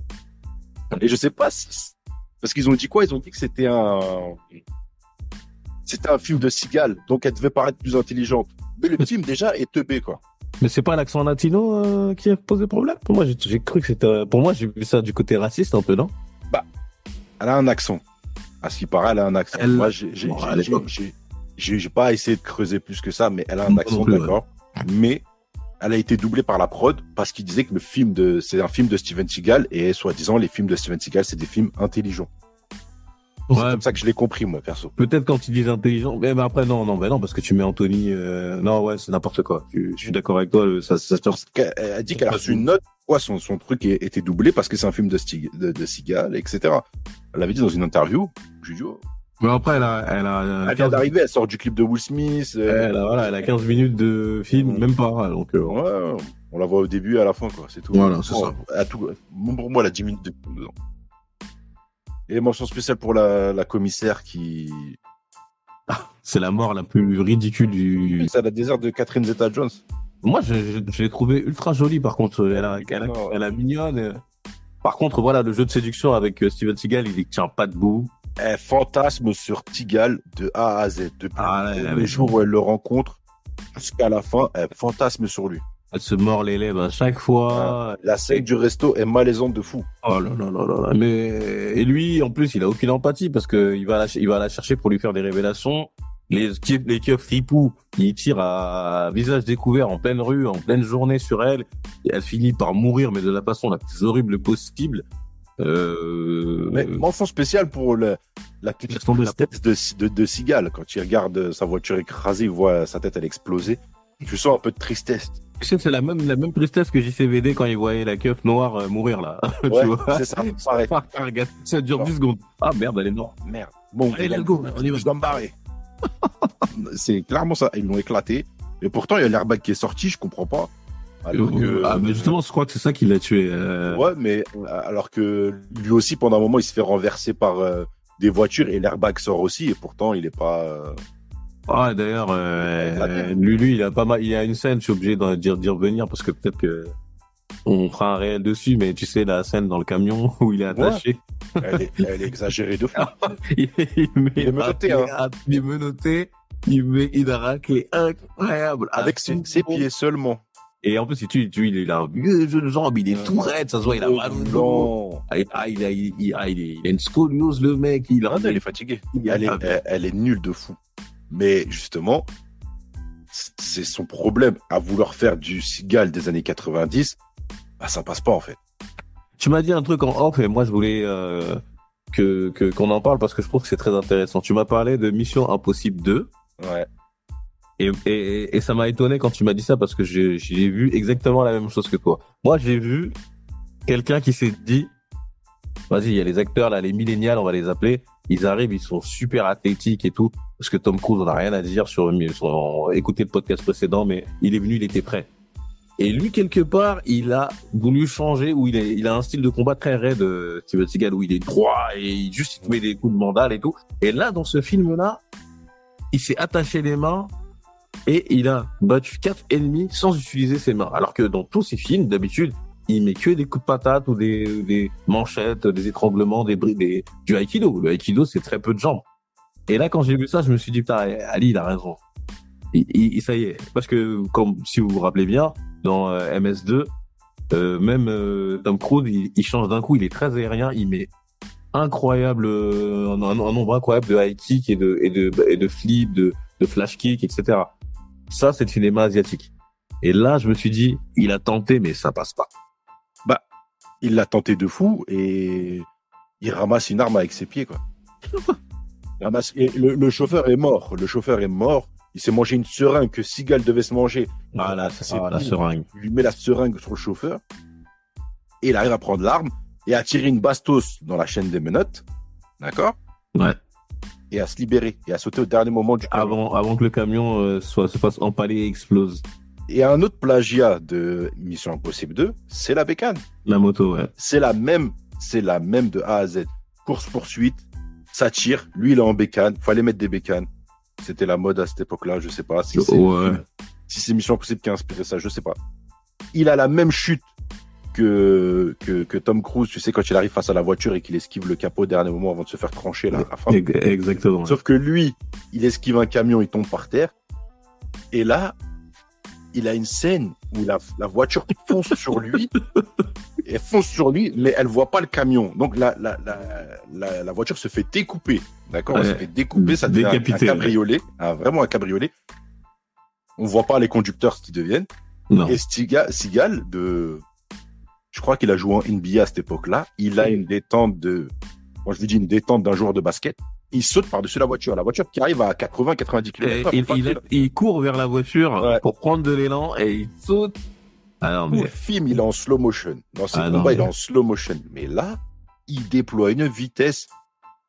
Et je sais pas si... Parce qu'ils ont dit quoi? Ils ont dit que c'était un... C'était un film de cigale, donc elle devait paraître plus intelligente. Mais le *laughs* film, déjà, est teubé, quoi. Mais c'est pas l'accent latino euh, qui a posé problème? Pour moi, j'ai cru que c'était. Pour moi, j'ai vu ça du côté raciste un peu, non? Elle a un accent. À ce qui paraît, elle a un accent. Elle- Moi, j'ai Bon, pas essayé de creuser plus que ça, mais elle a un accent, ouais. d'accord. Mais elle a été doublée par la prod parce qu'il disait que le film de, c'est un film de Steven Seagal et soi-disant les films de Steven Seagal c'est des films intelligents. C'est Ouais, comme ça que je l'ai compris moi perso. peut-être quand ils disent intelligent. Mais, après, non, non, bah non, parce que tu mets Anthony. euh, Non, ouais, c'est n'importe quoi. Je, je suis d'accord avec toi. Ça, ça, ça, Elle a dit qu'elle a reçu une note. Quoi, son, son truc était doublé parce que c'est un film de, Stig- de, de Seagal, etc. Elle l'avait dit dans une interview. Je lui ai dit, oh. Mais après, elle a, elle a, euh, elle vient 15 d'arriver, elle sort du clip de Will Smith. euh, Elle a, voilà, elle a 15 minutes de film, même pas. Donc, euh, Ouais, on la voit au début et à la fin, quoi. C'est tout. Voilà, c'est Bon, À tout, pour moi, elle a 10 minutes de film dedans. Et mention spéciale pour la, la commissaire qui. c'est la mort la plus ridicule du. C'est la désert de Catherine Zeta-Jones. Moi, je, l'ai trouvée ultra jolie, par contre. Elle a, elle a, Non. elle a mignonne. euh. Par contre, voilà, le jeu de séduction avec euh, Steven Seagal, il tient pas debout. Elle fantasme sur Tigal de A à Z. Depuis Ah, là, le jour où elle le rencontre jusqu'à la fin, elle fantasme sur lui. Elle se mord les lèvres à chaque fois. La scène du resto est malaisante de fou. Oh là là là là là. Mais et lui, en plus, il a aucune empathie parce que il va la, il va la chercher pour lui faire des révélations. Les les keufs ripou, il tire à visage découvert en pleine rue, en pleine journée sur elle. Et elle finit par mourir, mais de la façon la plus horrible possible. Euh... Mais mention spéciale pour le, la, Laisse tomber, la tête de, de, de Seagal. Quand il regarde sa voiture écrasée, il voit sa tête, elle exploser. Tu sens un peu de tristesse. C'est la même, la même tristesse que JCVD quand il voyait la keuf noire euh, mourir là. *laughs* tu vois. c'est ça, *laughs* pareil. Ça dure 10 secondes. Ah merde, elle est morte. Merde. Bon, Allez, let's go, on y va. je dois me barrer. *laughs* c'est clairement ça. Ils l'ont éclaté. Et pourtant, il y a l'airbag qui est sorti, je comprends pas. Alors que, Ah, mais justement, je crois que c'est ça qui l'a tué. euh. Ouais, mais euh, alors que lui aussi, pendant un moment, il se fait renverser par euh, des voitures et l'airbag sort aussi. Et pourtant, il est pas. Euh, Ah, d'ailleurs, euh, lui, lui, il a pas mal, il a une scène, je suis obligé d'en dire, d'y revenir parce que peut-être que on fera un réel dessus, mais tu sais, la scène dans le camion *laughs* où il est attaché. elle, est, elle est exagérée de fou. *laughs* il, il met Il est menotté, hein. un- Il est menotté. Il met une raclée incroyable. Avec ses, pieds seulement. Et en plus, si tu, tu, il a un vieux jeu de jambe, il est tout raide, ça se voit, il a mal au dos. Non. Ah, il- ah, il a, il, ah, a une scoliose, le mec, il a, Ah non, est il a- Elle est, elle, elle est nulle de fou. Mais justement, c'est son problème à vouloir faire du Seagal des années 90. Bah, ça passe pas, en fait. tu m'as dit un truc en off et moi je voulais euh, que qu'on en parle parce que je trouve que c'est très intéressant. Tu m'as parlé de Mission Impossible 2 Ouais. et, et, et ça m'a étonné quand tu m'as dit ça parce que j'ai j'ai vu exactement la même chose que toi. Moi j'ai vu quelqu'un qui s'est dit vas-y il y a les acteurs là les millénials on va les appeler ils arrivent ils sont super athlétiques et tout parce que Tom Cruise on a rien à dire sur, sur écouter le podcast précédent mais il est venu il était prêt. Et lui, quelque part, il a voulu changer, où il, a un style de combat très raide, euh, Steven Seagal, où il est droit et juste il met des coups de mandale et tout. Et là, dans ce film-là, il s'est attaché les mains et il a battu quatre ennemis sans utiliser ses mains. Alors que dans tous ses films, d'habitude, il met que des coups de patate ou des, des manchettes, des étranglements, des, des du aikido. Le aikido, c'est très peu de jambes. Et là, quand j'ai vu ça, je me suis dit, putain, Ali, il a raison. Il, il- ça y est. Parce que, comme si vous vous rappelez bien, dans euh, MS2, euh, même euh, Tom Cruise, il, il change d'un coup, il est très aérien, il met incroyable, euh, un- un nombre incroyable de high kick et de, et de, et de flip, de, de flash kick, etc. Ça, c'est le cinéma asiatique. Et là, je me suis dit, il a tenté, mais ça passe pas. Il l'a tenté de fou et il ramasse une arme avec ses pieds, quoi. *laughs* Ramasse- et le, le chauffeur est mort. Le chauffeur est mort. Il s'est mangé une seringue que Seagal devait se manger. Ah là, c'est ah, la seringue. Il lui met la seringue sur le chauffeur. Et il arrive à prendre l'arme et à tirer une bastos dans la chaîne des menottes. D'accord? Ouais. Et à se libérer et à sauter au dernier moment du camion. Avant, avant que le camion euh, soit, se fasse empaler et explose. Et un autre plagiat de Mission Impossible 2, c'est la bécane. La moto, ouais. C'est la même, c'est la même de A à Z. Course poursuite, ça tire. Lui, il est en bécane. Fallait mettre des bécanes. C'était la mode à cette époque-là. Je sais pas si c'est Ouais. si Mission Impossible qui a inspiré ça. Je sais pas. Il a la même chute que, que, que Tom Cruise. Tu sais, quand il arrive face à la voiture et qu'il esquive le capot au dernier moment avant de se faire trancher là, à Exactement. Sauf que lui, il esquive un camion, il tombe par terre. Et là, il a une scène où la, la voiture fonce *laughs* sur lui. Elle fonce sur lui, mais elle voit pas le camion. Donc la, la, la, la, voiture se fait découper. D'accord? Elle se fait découper, ça devient un, un cabriolet. un- vraiment un cabriolet. On voit pas les conducteurs ce qu'ils deviennent. Non. Et Stiga, Seagal, de, je crois qu'il a joué en NBA à cette époque-là. Il a une détente de, moi je lui dis une détente d'un joueur de basket. Il saute par-dessus la voiture. La voiture qui arrive à 80, 90 Et km. il, il, il court vers la voiture Ouais. pour prendre de l'élan et il saute. Ah non, Tout mais le film, il est en slow motion. Dans ses Ah non, combats, il est en slow motion. Mais là, il déploie une vitesse.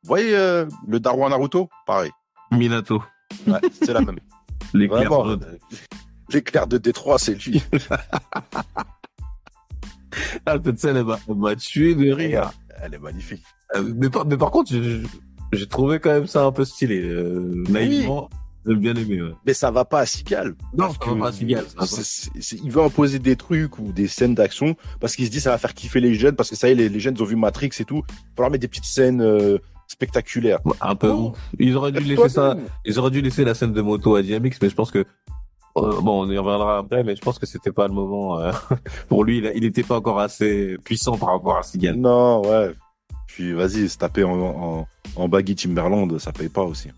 Vous voyez euh, le Darwan Naruto? Pareil. Minato, Ouais, c'est la même. *laughs* l'éclair jaune. euh, L'éclair de Détroit, c'est lui. *laughs* Ah, cette scène, elle m'a- tué de rire. Elle est magnifique. Euh, Mais par, mais par contre, j'ai- j'ai trouvé quand même ça un peu stylé. Euh, naïvement, j'ai bien aimé. Ouais. Mais ça va pas à Seagal. Non, ça va pas à c'est- il veut imposer des trucs ou des scènes d'action parce qu'il se dit ça va faire kiffer les jeunes parce que ça y est, les, les jeunes ont vu Matrix et tout. Il va falloir mettre des petites scènes euh, spectaculaires. Un peu. Oh. Ils auraient dû laisser ça. Ils auraient dû laisser la scène de moto à DMX, mais je pense que euh, bon, on y reviendra après, mais je pense que c'était pas le moment euh, *laughs* pour lui. Il, a- il était pas encore assez puissant par rapport à Seagal. Non, ouais. Puis vas-y, se taper en, en, en baggy Timberland, ça paye pas aussi.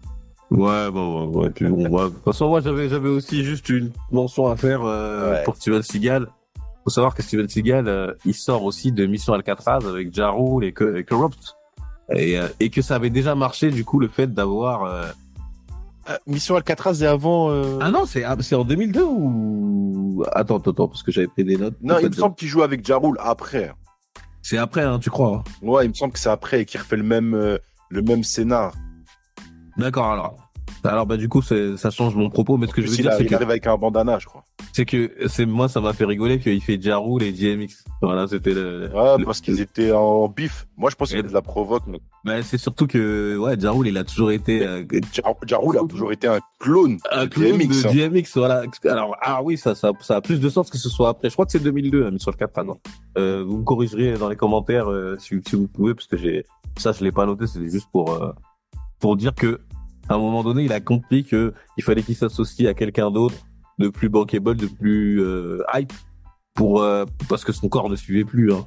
Ouais, bon, ouais, ouais, puis bon, ouais. De toute façon, moi, j'avais, j'avais aussi juste une mention à faire euh, Ouais. pour Steven Seagal. Faut savoir que Steven Seagal, euh, il sort aussi de Mission Alcatraz avec Ja Rule et, que, et Corrupt. Et, euh, et que ça avait déjà marché, du coup, le fait d'avoir... euh, Mission Alcatraz et avant. euh, Ah non, c'est, ah, c'est en 2002 ou... Attends, attends, parce que j'avais pris des notes. non, il me semble qu'il joue avec Jarul après. C'est après, hein, tu crois hein Ouais, il me semble que c'est après et qu'il refait le même, euh, le même scénar. D'accord, alors. Alors, bah, du coup, c'est, ça change mon propos, mais ce que je veux qu'il dire, c'est il que... arrive avec un bandana, je crois. C'est que c'est moi ça m'a fait rigoler qu'il fait Ja Rule et DMX. Voilà, c'était le. Ouais, le- parce qu'ils étaient en bif. Moi, je pense qu'il de la provoque. mais Mais c'est surtout que ouais, Ja Rule, il a toujours été euh, a toujours été un clone. un de clone DMX, de hein. DMX. Voilà. Alors ah oui, ça, ça ça a plus de sens que ce soit après. Je crois que c'est 2002, hein, sur le 4 non. Euh, vous me corrigerez dans les commentaires euh, si, si vous pouvez parce que j'ai ça je l'ai pas noté, c'était juste pour euh, pour dire que à un moment donné, il a compris que il fallait qu'il s'associe à quelqu'un d'autre de plus bankable, de plus euh, hype pour euh, parce que son corps ne suivait plus. Hein.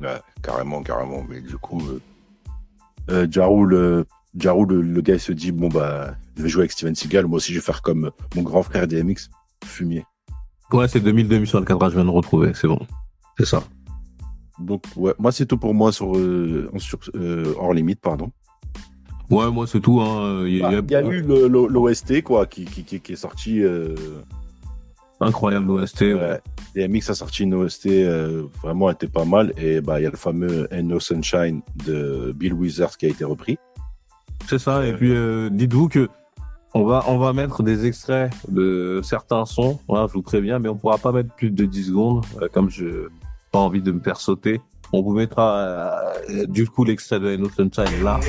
Ouais, carrément, carrément. Mais du coup, euh, euh, Jarul, euh, Jarul, le, le gars, il se dit bon bah, je vais jouer avec Steven Seagal. Moi aussi, je vais faire comme mon grand frère DMX, fumier. Ouais, c'est 2002 sur Alcatraz, je viens de retrouver, c'est bon. C'est ça. Donc, ouais, moi, c'est tout pour moi sur, euh, euh, hors limite, pardon. Ouais, moi c'est tout. Hein. Il y a, Bah, Il y a eu l'OST, quoi, qui, qui, qui, qui est sorti. Euh, incroyable l'OST. ouais. ouais. DMX a sorti une OST, euh, vraiment, elle était pas mal. Et bah, il y a le fameux Ain't No Sunshine de Bill Withers qui a été repris. C'est ça. Et puis euh, dites-vous que on va on va mettre des extraits de certains sons. Voilà, je vous préviens, mais on pourra pas mettre plus de 10 secondes, euh, comme je pas envie de me faire sauter. On vous mettra euh, du coup l'extrait de No Sunshine là.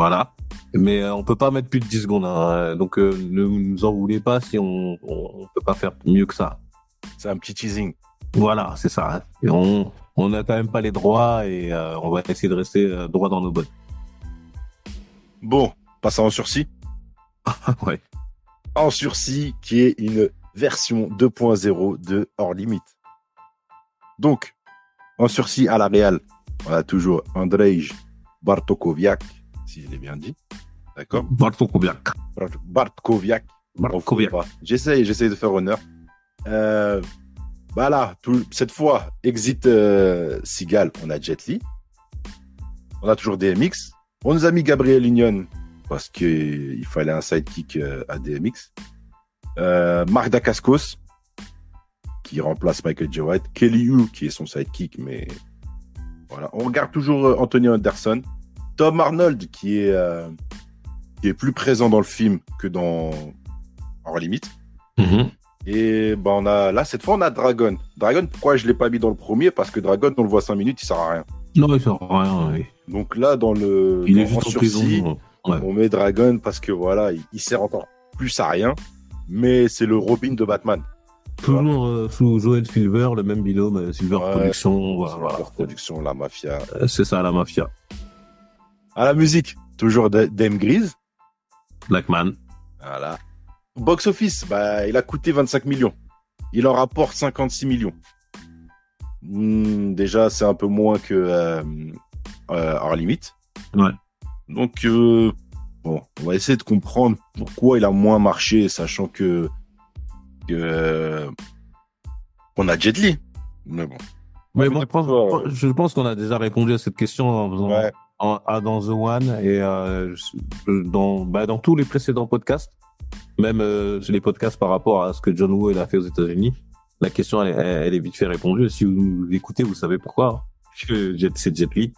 Voilà. Mais euh, on peut pas mettre plus de 10 secondes. hein. Donc euh, ne nous en voulez pas si on, on peut pas faire mieux que ça. C'est un petit teasing. Voilà, c'est ça. Et on n'a quand même pas les droits et euh, on va essayer de rester euh, droit dans nos bottes. Bon, passons en sursis. *laughs* ouais. En sursis, qui est une version 2.0 de Hors Limite. Donc, en sursis à la Real, on a toujours Andrzej Bartokowiak, si je l'ai bien dit. D'accord Bartokowiak. Bartkowiak. Bartkowiak. Enfin, J'essaye, j'essaye de faire honneur. Euh, bah là, tout- cette fois, exit euh, Sigal, on a Jet Li. On a toujours DMX. On nous a mis Gabriel Union parce que il fallait un sidekick euh, à DMX. Euh, Marc Dacascos qui remplace Michael J. White. Kelly Hu qui est son sidekick, mais voilà. On regarde toujours euh, Anthony Anderson. Tom Arnold qui est euh, qui est plus présent dans le film que dans Hors Limite. Mhm. Et ben on a là cette fois on a Dragon. Dragon, pourquoi je l'ai pas mis dans le premier? Parce que Dragon, on le voit 5 minutes, il sert à rien. Non, il sert à rien. oui. Donc là dans le Il dans- est juste en sursis, prison. Ouais. on met Dragon parce que voilà, il, il sert encore plus à rien. Mais c'est le Robin de Batman. Toujours euh, sous Joel Silver, le même binôme, euh, Silver Ouais. Production. Voilà, leur production, la mafia. Euh, C'est ça, la mafia. À la musique, toujours Dame Grise. Blackman. Voilà. Box office, bah, il a coûté 25 millions. Il en rapporte 56 millions. Hmm, déjà, c'est un peu moins que euh, euh, Hors Limite. Ouais. Donc, euh, bon, on va essayer de comprendre pourquoi il a moins marché, sachant que, que euh, on a Jet Li. Mais bon. Mais Ouais, bon, je pense qu'on a déjà répondu à cette question en faisant Ouais. En- à- dans The One et euh, dans, bah, dans tous les précédents podcasts, même euh, les podcasts par rapport à ce que John Woo il a fait aux États-Unis. La question, elle, est- elle est vite fait répondue. Si vous écoutez, vous savez pourquoi. Jet- c'est Jet Li.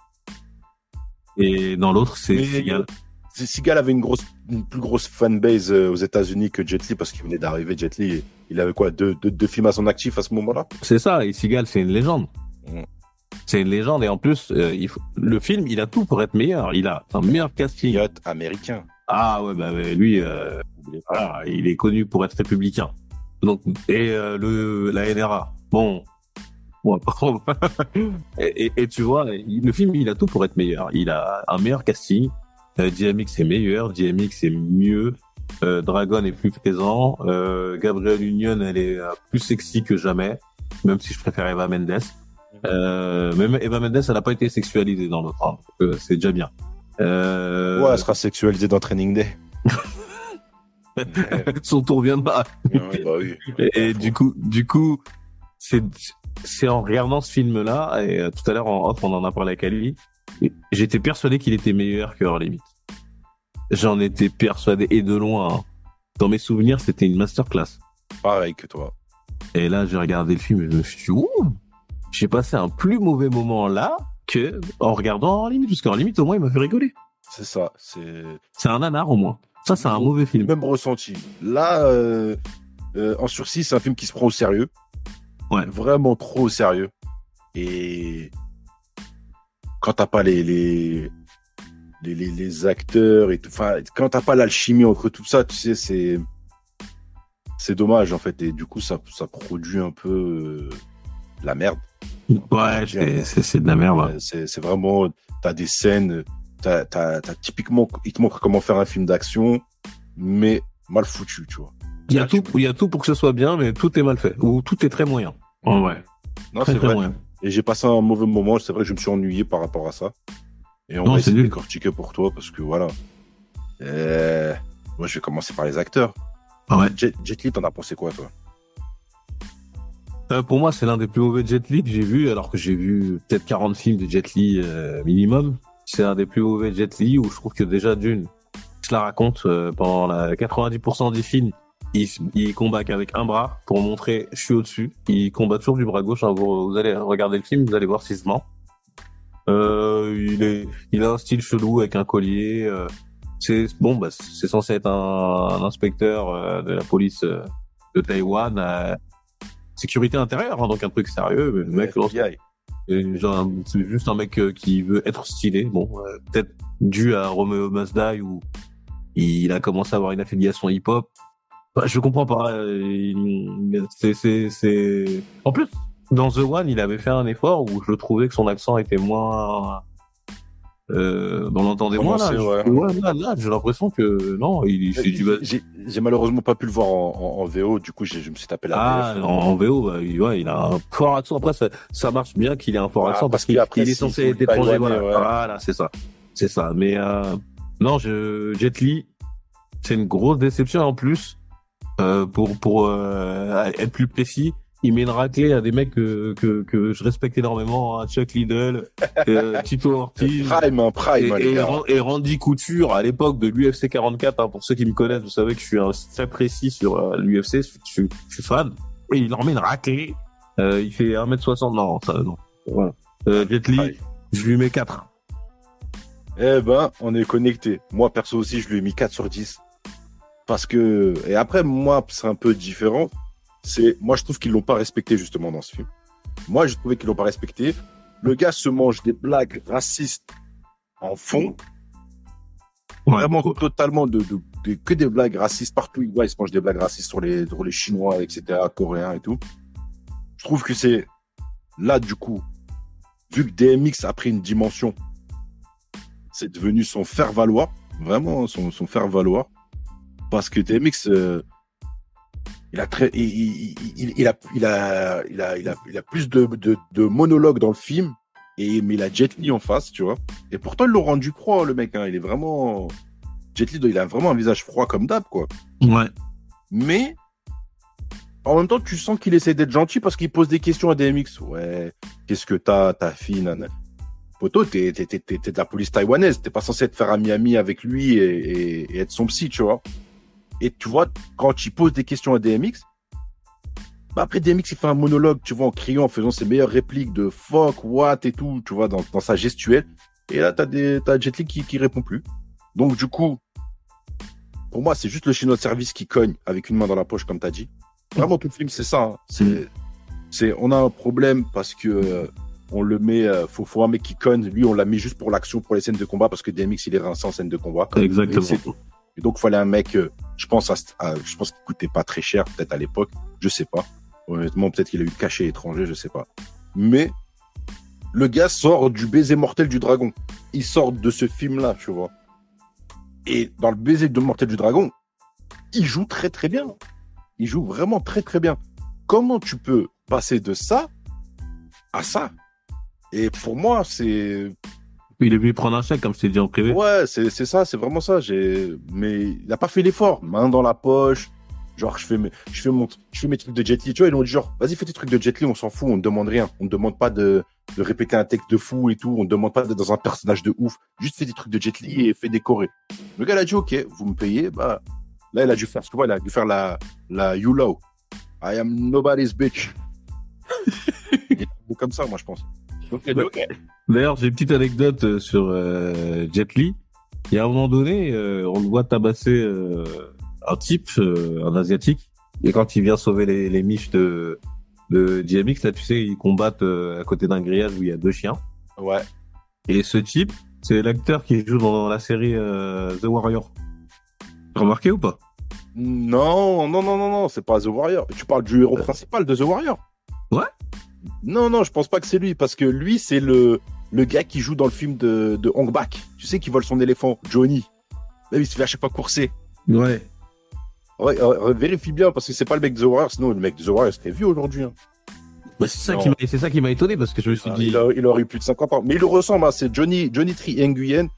Et dans l'autre, c'est Seagal. Seagal avait une grosse, une plus grosse fanbase euh, aux États-Unis que Jet Li parce qu'il venait d'arriver. Jet Li, il avait quoi, deux, deux, deux films à son actif à ce moment-là? C'est ça, et Seagal, c'est une légende. Mm. C'est une légende, et en plus, euh, il faut... le film, il a tout pour être meilleur. Il a un meilleur casting. Yacht américain. Ah ouais, bah lui, euh, voilà, il est connu pour être républicain. Donc et euh, le la NRA. Bon, bon *laughs* et, et, et tu vois, le film, il a tout pour être meilleur. Il a un meilleur casting. Euh, DMX est meilleur, DMX est mieux. Euh, Dragon est plus présent. Euh, Gabriel Union, elle est euh, plus sexy que jamais, même si je préfère Eva Mendes. Euh, même Eva Mendes, elle n'a pas été sexualisée dans l'autre. hein. Euh, c'est déjà bien. Euh, Ouais, elle sera sexualisée dans Training Day. *laughs* son tour viendra. Ouais, bah oui. Et, et du coup, du coup, c'est c'est en regardant ce film-là et euh, tout à l'heure en off, on en a parlé avec Ali. J'étais persuadé qu'il était meilleur que Hors Limite. J'en étais persuadé et de loin. hein. Dans mes souvenirs, c'était une masterclass. Pareil que toi. Et là, j'ai regardé le film et je me suis dit, ouh, j'ai passé un plus mauvais moment là que en regardant Hors Limite, parce qu'Hors Limite, au moins, il m'a fait rigoler. C'est ça. C'est C'est un nanar au moins. Ça, c'est un mauvais film. même ressenti. Là, euh, euh, en sursis, c'est un film qui se prend au sérieux. Ouais. Vraiment trop au sérieux. Et quand t'as pas les, les, les, les, les acteurs et tout, enfin, quand t'as pas l'alchimie entre tout ça, tu sais, c'est, c'est dommage, en fait. Et du coup, ça, ça produit un peu euh, la merde. Ouais, c'est- de la merde. ouais. Euh, C'est, vraiment, t'as des scènes, t'as, typiquement, ils te montrent comment faire un film d'action, mais mal foutu, tu vois. Il y a tout, il y a tout pour que ce soit bien, mais tout est mal fait. Ou tout est très moyen. Oh, ouais. Non, c'est vrai. moyen. Et j'ai passé un mauvais moment. C'est vrai que je me suis ennuyé par rapport à ça. Et on Non, va c'est essayer de décortiquer pour toi parce que voilà. Euh, Moi, je vais commencer par les acteurs. Ah ouais. Jet, Jet Li, t'en as pensé quoi, toi? Euh, pour moi, c'est l'un des plus mauvais Jet Li que j'ai vu, alors que j'ai vu peut-être 40 films de Jet Li euh, minimum. C'est un des plus mauvais Jet Li où je trouve que déjà d'une, se la raconte euh, pendant la 90% des films. Il, il combat qu'avec un bras pour montrer je suis au-dessus. Il combat toujours du bras gauche. hein. vous, allez regarder le film, vous allez voir si je mens. Il a un style chelou avec un collier. c'est bon, bah c'est censé être un, inspecteur de la police de Taïwan. Euh, sécurité intérieure, hein, donc un truc sérieux. Mais le mec, et genre, c'est juste un mec euh, qui veut être stylé. Bon, euh, peut-être dû à Romeo Mazda où il a commencé à avoir une affiliation hip-hop. Bah, je comprends pas. euh, C'est, c'est, c'est. En plus, dans The One, il avait fait un effort où je trouvais que son accent était moins. Euh, on l'entendait moins là. Ouais. Là, là, j'ai l'impression que non, il. J'ai j'ai malheureusement pas pu le voir en, en, en VO, du coup, j'ai- je me suis tapé la Ah, VF. en, en VO, bah, il, ouais, il a un fort accent. Après, ça, ça marche bien qu'il ait un fort Ah, accent parce parce qu'il est censé être étranger. Voilà, ouais. voilà c'est ça. C'est ça. Mais euh, non, je, Jet Li, c'est une grosse déception en plus. Euh, pour pour euh, être plus précis, il met une raclée à des mecs que, que, que je respecte énormément, hein, Chuck Liddell, *laughs* euh, Tito Ortiz. Prime, un prime, Et, et, Randy Couture à l'époque de l'UFC 44 hein, pour ceux qui me connaissent vous savez que je suis un, très précis sur euh, l'UFC je, suis- je suis fan et il en met une raclée euh, il fait 1m60 non ça non voilà. Jet Li Aïe. je lui mets 4 Eh ben, on est connecté. Moi, perso aussi, je lui ai mis 4 sur 10. Parce que, et après, moi, c'est un peu différent. C'est, moi, je trouve qu'ils l'ont pas respecté, justement, dans ce film. Moi, j'ai trouvé qu'ils l'ont pas respecté. Le gars se mange des blagues racistes en fond. Vraiment, totalement de, de, de- que des blagues racistes partout. Il voit, il se mange des blagues racistes sur les, sur les Chinois, etc., Coréens et tout. Je trouve que c'est, là, du coup, vu que DMX a pris une dimension c'est devenu son faire-valoir, vraiment son, son faire-valoir, parce que DMX, euh, il a très, il, il, il- il a, il a, il a, il a, il a plus de, de, de monologues dans le film, et mais il a Jet Li en face, tu vois. Et pourtant, ils l'ont rendu froid, le mec. Hein. Il est vraiment, Jet Li, il a vraiment un visage froid comme d'hab, quoi. ouais Mais en même temps, tu sens qu'il essaie d'être gentil parce qu'il pose des questions à DMX. Ouais, qu'est-ce que t'as, ta fille, nana? Poto, t'es, de la police taïwanaise. T'es pas censé te faire ami-ami avec lui et, et- et être son psy, tu vois. Et tu vois, quand il pose des questions à DMX, bah après DMX, il fait un monologue, tu vois, en criant, en faisant ses meilleures répliques de fuck, what et tout, tu vois, dans, dans sa gestuelle. Et là, t'as des, t'as Jet Li qui, qui répond plus. Donc, du coup, pour moi, c'est juste le chinois de service qui cogne avec une main dans la poche, comme t'as dit. Vraiment, tout le film, c'est ça. hein. C'est, c'est, on a un problème parce que euh, on le met, euh, faut, faut un mec qui cogne. Lui, on l'a mis juste pour l'action, pour les scènes de combat, parce que DMX, il est rincé en scène de combat. exactement Et donc, il fallait un mec, euh, je pense, à, à- je pense qu'il coûtait pas très cher, peut-être à l'époque, je sais pas. Honnêtement, peut-être qu'il a eu cachet étranger, je sais pas. Mais le gars sort du baiser mortel du dragon. Il sort de ce film-là, tu vois. Et dans le baiser de mortel du dragon, il joue très très bien. Il joue vraiment très très bien. Comment tu peux passer de ça à ça? Et pour moi, c'est il est venu prendre un chèque comme je t'ai dit en privé Ouais, c'est c'est ça, c'est vraiment ça. J'ai, mais il n'a pas fait l'effort. Main dans la poche. Genre, je fais mes, je fais mon, je fais mes trucs de Jet Li. Tu vois, ils ont dit genre, vas-y, fais tes trucs de Jet Li, on s'en fout, on ne demande rien. On ne demande pas de, de répéter un texte de fou et tout. On ne demande pas d'être dans un personnage de ouf. Juste fais des trucs de Jet Li et fais décorer. Le gars, il a dit, ok, vous me payez, bah, là, il a dû faire, tu vois, il a dû faire la, la You Low. I am nobody's bitch. *laughs* il est comme ça, moi, je pense. Ok. D'ailleurs, j'ai une petite anecdote euh, sur euh, Jet Li. Il y a un moment donné, euh, on le voit tabasser euh, un type, un asiatique, et quand il vient sauver les, les miches de, de DMX, là, tu sais, ils combattent à côté d'un grillage où il y a deux chiens. Ouais. Et ce type, c'est l'acteur qui joue dans la série The Warrior. Remarqué ou pas? Non, non, non, non, non, c'est pas The Warrior. Tu parles du héros principal de The Warrior. Ouais. Non, non, je pense pas que c'est lui, parce que lui, c'est le, le gars qui joue dans le film de, de Hong Bak. Tu sais, qui vole son éléphant, Johnny. Même il se fait à chaque fois courser. Ouais. Ouais, euh, euh, vérifie bien, parce que c'est pas le mec de The Warrior, sinon le mec de The Warrior serait vieux aujourd'hui. hein. Bah, c'est ça qui m'a, c'est ça qui m'a étonné parce que je me suis Ah, dit, il, a- il aurait eu plus de 50 ans. Mais il le ressemble, hein, c'est Johnny, Johnny Tri Nguyen.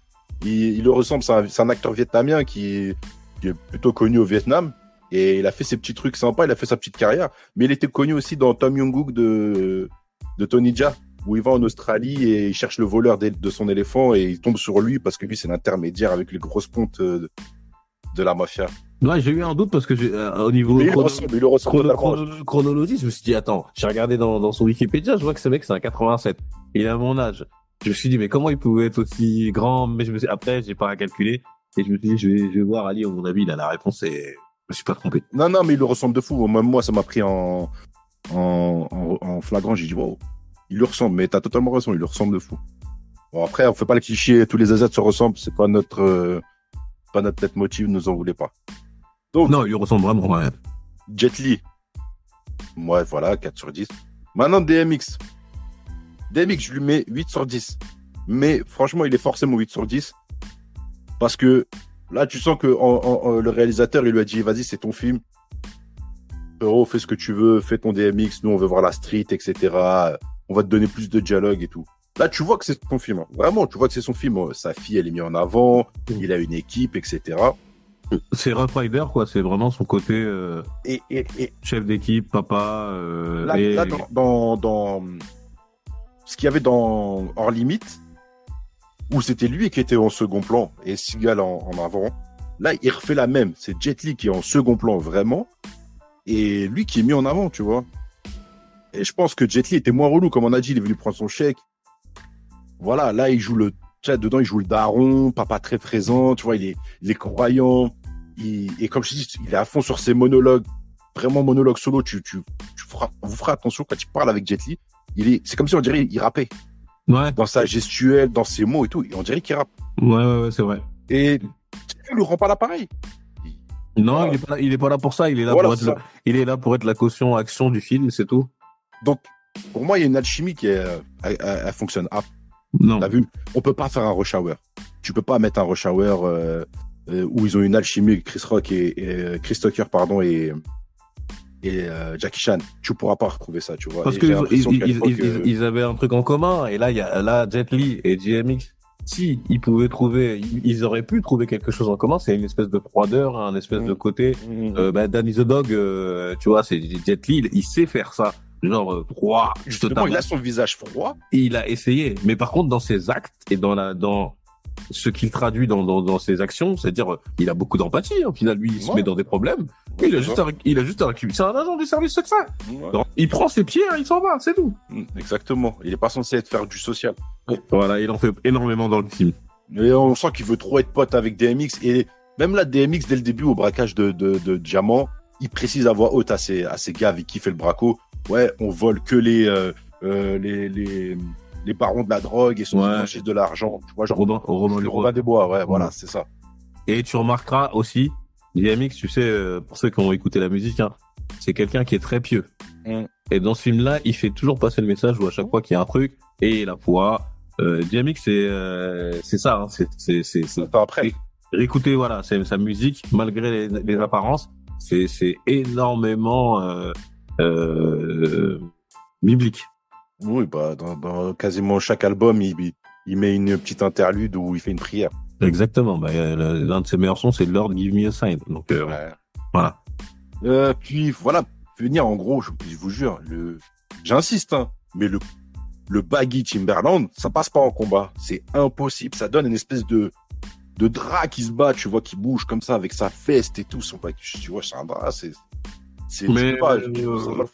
Il, il le ressemble, c'est un, c'est un acteur vietnamien qui, qui est plutôt connu au Vietnam. Et il a fait ses petits trucs sympas, il a fait sa petite carrière. Mais il était connu aussi dans Tom Young-gook de, de Tony Jaa, où il va en Australie et il cherche le voleur de, de son éléphant et il tombe sur lui parce que lui, c'est l'intermédiaire avec les grosses pontes euh, de, de la mafia. ouais, j'ai eu un doute parce que euh, au niveau Mais il le chrono- ressemble, il le ressemble chrono- totalement. chrono- chronologie, je me suis dit, attends, j'ai regardé dans, dans son Wikipédia, je vois que ce mec, c'est un 87. Il a mon âge. Je me suis dit, mais comment il pouvait être aussi grand? Mais je me suis, après, j'ai pas à calculer. Et je me suis dit, je vais, je vais voir Ali, à mon avis, a la réponse je me suis pas trompé. Non, non, mais il le ressemble de fou. Même moi, ça m'a pris en, en, en, en flagrant. J'ai dit, wow, il lui ressemble. Mais t'as totalement raison, il lui ressemble de fou. Bon, après, on fait pas le cliché, tous les AZ se ressemblent. C'est pas notre, euh, pas notre tête motive, nous en voulez pas. Non, il lui ressemble vraiment, ouais. Jet Li. Ouais, voilà, 4 sur 10. Maintenant, DMX. DMX, je lui mets 8 sur 10. Mais franchement, il est forcément 8 sur 10. Parce que là, tu sens que en- en- en- le réalisateur, il lui a dit, vas-y, c'est ton film. Frérot, fais ce que tu veux, fais ton DMX, nous, on veut voir la street, etc. On va te donner plus de dialogue et tout. Là, tu vois que c'est ton film. hein. Vraiment, tu vois que c'est son film. Sa fille, elle est mise en avant. Il a une équipe, etc. C'est Rough Rider, quoi. C'est vraiment son côté, euh, Et, et, et chef d'équipe, papa, euh, Là, et- là, dans, dans, dans ce qu'il y avait dans Hors Limite, où c'était lui qui était en second plan et Seagal en, en avant, là, il refait la même. C'est Jet Li qui est en second plan vraiment et lui qui est mis en avant, tu vois. Et je pense que Jet Li était moins relou, comme on a dit, il est venu prendre son chèque. Voilà, là, il joue le, tu dedans, il joue le daron, papa très présent, tu vois, il est, il est croyant. Il, et comme je dis, il est à fond sur ses monologues, vraiment monologue solo. Tu, tu, tu feras, vous ferez attention quand il parle avec Jet Li. Il est, c'est comme si on dirait, il rappait Ouais, dans sa gestuelle, dans ses mots et tout. Et on dirait qu'il rappe. ouais, ouais, ouais, c'est vrai. Et il lui rend pas l'appareil. Non, Voilà. il est pas, là- il est pas là pour ça. Il est là Voilà, pour être, le- il est là pour être la caution action du film, c'est tout. Donc, pour moi, il y a une alchimie qui est, elle, fonctionne. Ah, Non. t'as vu? On peut pas faire un rush hour. Tu peux pas mettre un rush hour, euh, euh, où ils ont une alchimie, Chris Rock et, et, euh, Chris Tucker, pardon, et, et euh, Jackie Chan. Tu pourras pas retrouver ça, tu vois. Parce Et que j'ai ils, ils- euh, ils avaient un truc en commun. Et là, il y a là Jet Li et GMX. Si ils pouvaient trouver, ils, auraient pu trouver quelque chose en commun. C'est une espèce de froideur, un espèce Mm. de côté. mm, Euh, bah, Danny the Dog, euh, tu vois, c'est Jet Li. Il, sait faire ça. Genre, euh, je te justement, il a son visage froid. il a essayé. Mais par contre, dans ses actes et dans la, dans ce qu'il traduit dans, dans, dans ses actions, c'est-à-dire, euh, il a beaucoup d'empathie. Au final, lui, il se met dans des problèmes. Il a juste à, il a juste à récupérer. C'est un agent du service secret. Ouais. Donc, il prend ses pierres, il s'en va, c'est tout. Mm, Exactement. Il est pas censé être faire du social. Voilà, il en fait énormément dans le film. Et on sent qu'il veut trop être pote avec DMX. Et même là, DMX, dès le début, au braquage de, de, de diamants, il précise à voix haute à ses, à ses gars avec qui fait le braco. Ouais, on vole que les, euh, euh, les, les, les barons de la drogue et qui Ouais. de l'argent. Tu vois, genre, Robin, Robin le Robin des Bois, ouais, voilà, c'est ça. Et tu remarqueras aussi, DMX, tu sais, euh, pour ceux qui ont écouté la musique, hein, c'est quelqu'un qui est très pieux. Mm. Et dans ce film-là, il fait toujours passer le message où à chaque fois qu'il y a un truc, et la foi, euh, DMX, c'est euh, c'est ça, hein, c'est c'est c'est c'est- Attends, après, réécouter voilà, sa musique malgré les, les apparences, c'est c'est énormément euh, euh, biblique. Oui, bah, dans, dans quasiment chaque album, il, met une petite interlude où il fait une prière. Exactement. Bah, euh, l'un de ses meilleurs sons, c'est Lord Give Me a Sign. Donc euh, Ouais. voilà. Euh, puis voilà, venir en gros, je, je vous jure, le, j'insiste, hein, mais le, le baggy Timberland, ça passe pas en combat, c'est impossible. Ça donne une espèce de, de drap qui se bat, tu vois, qui bouge comme ça avec sa feste et tout. Son baggy, tu vois, c'est un drap, c'est, c'est, Mais euh,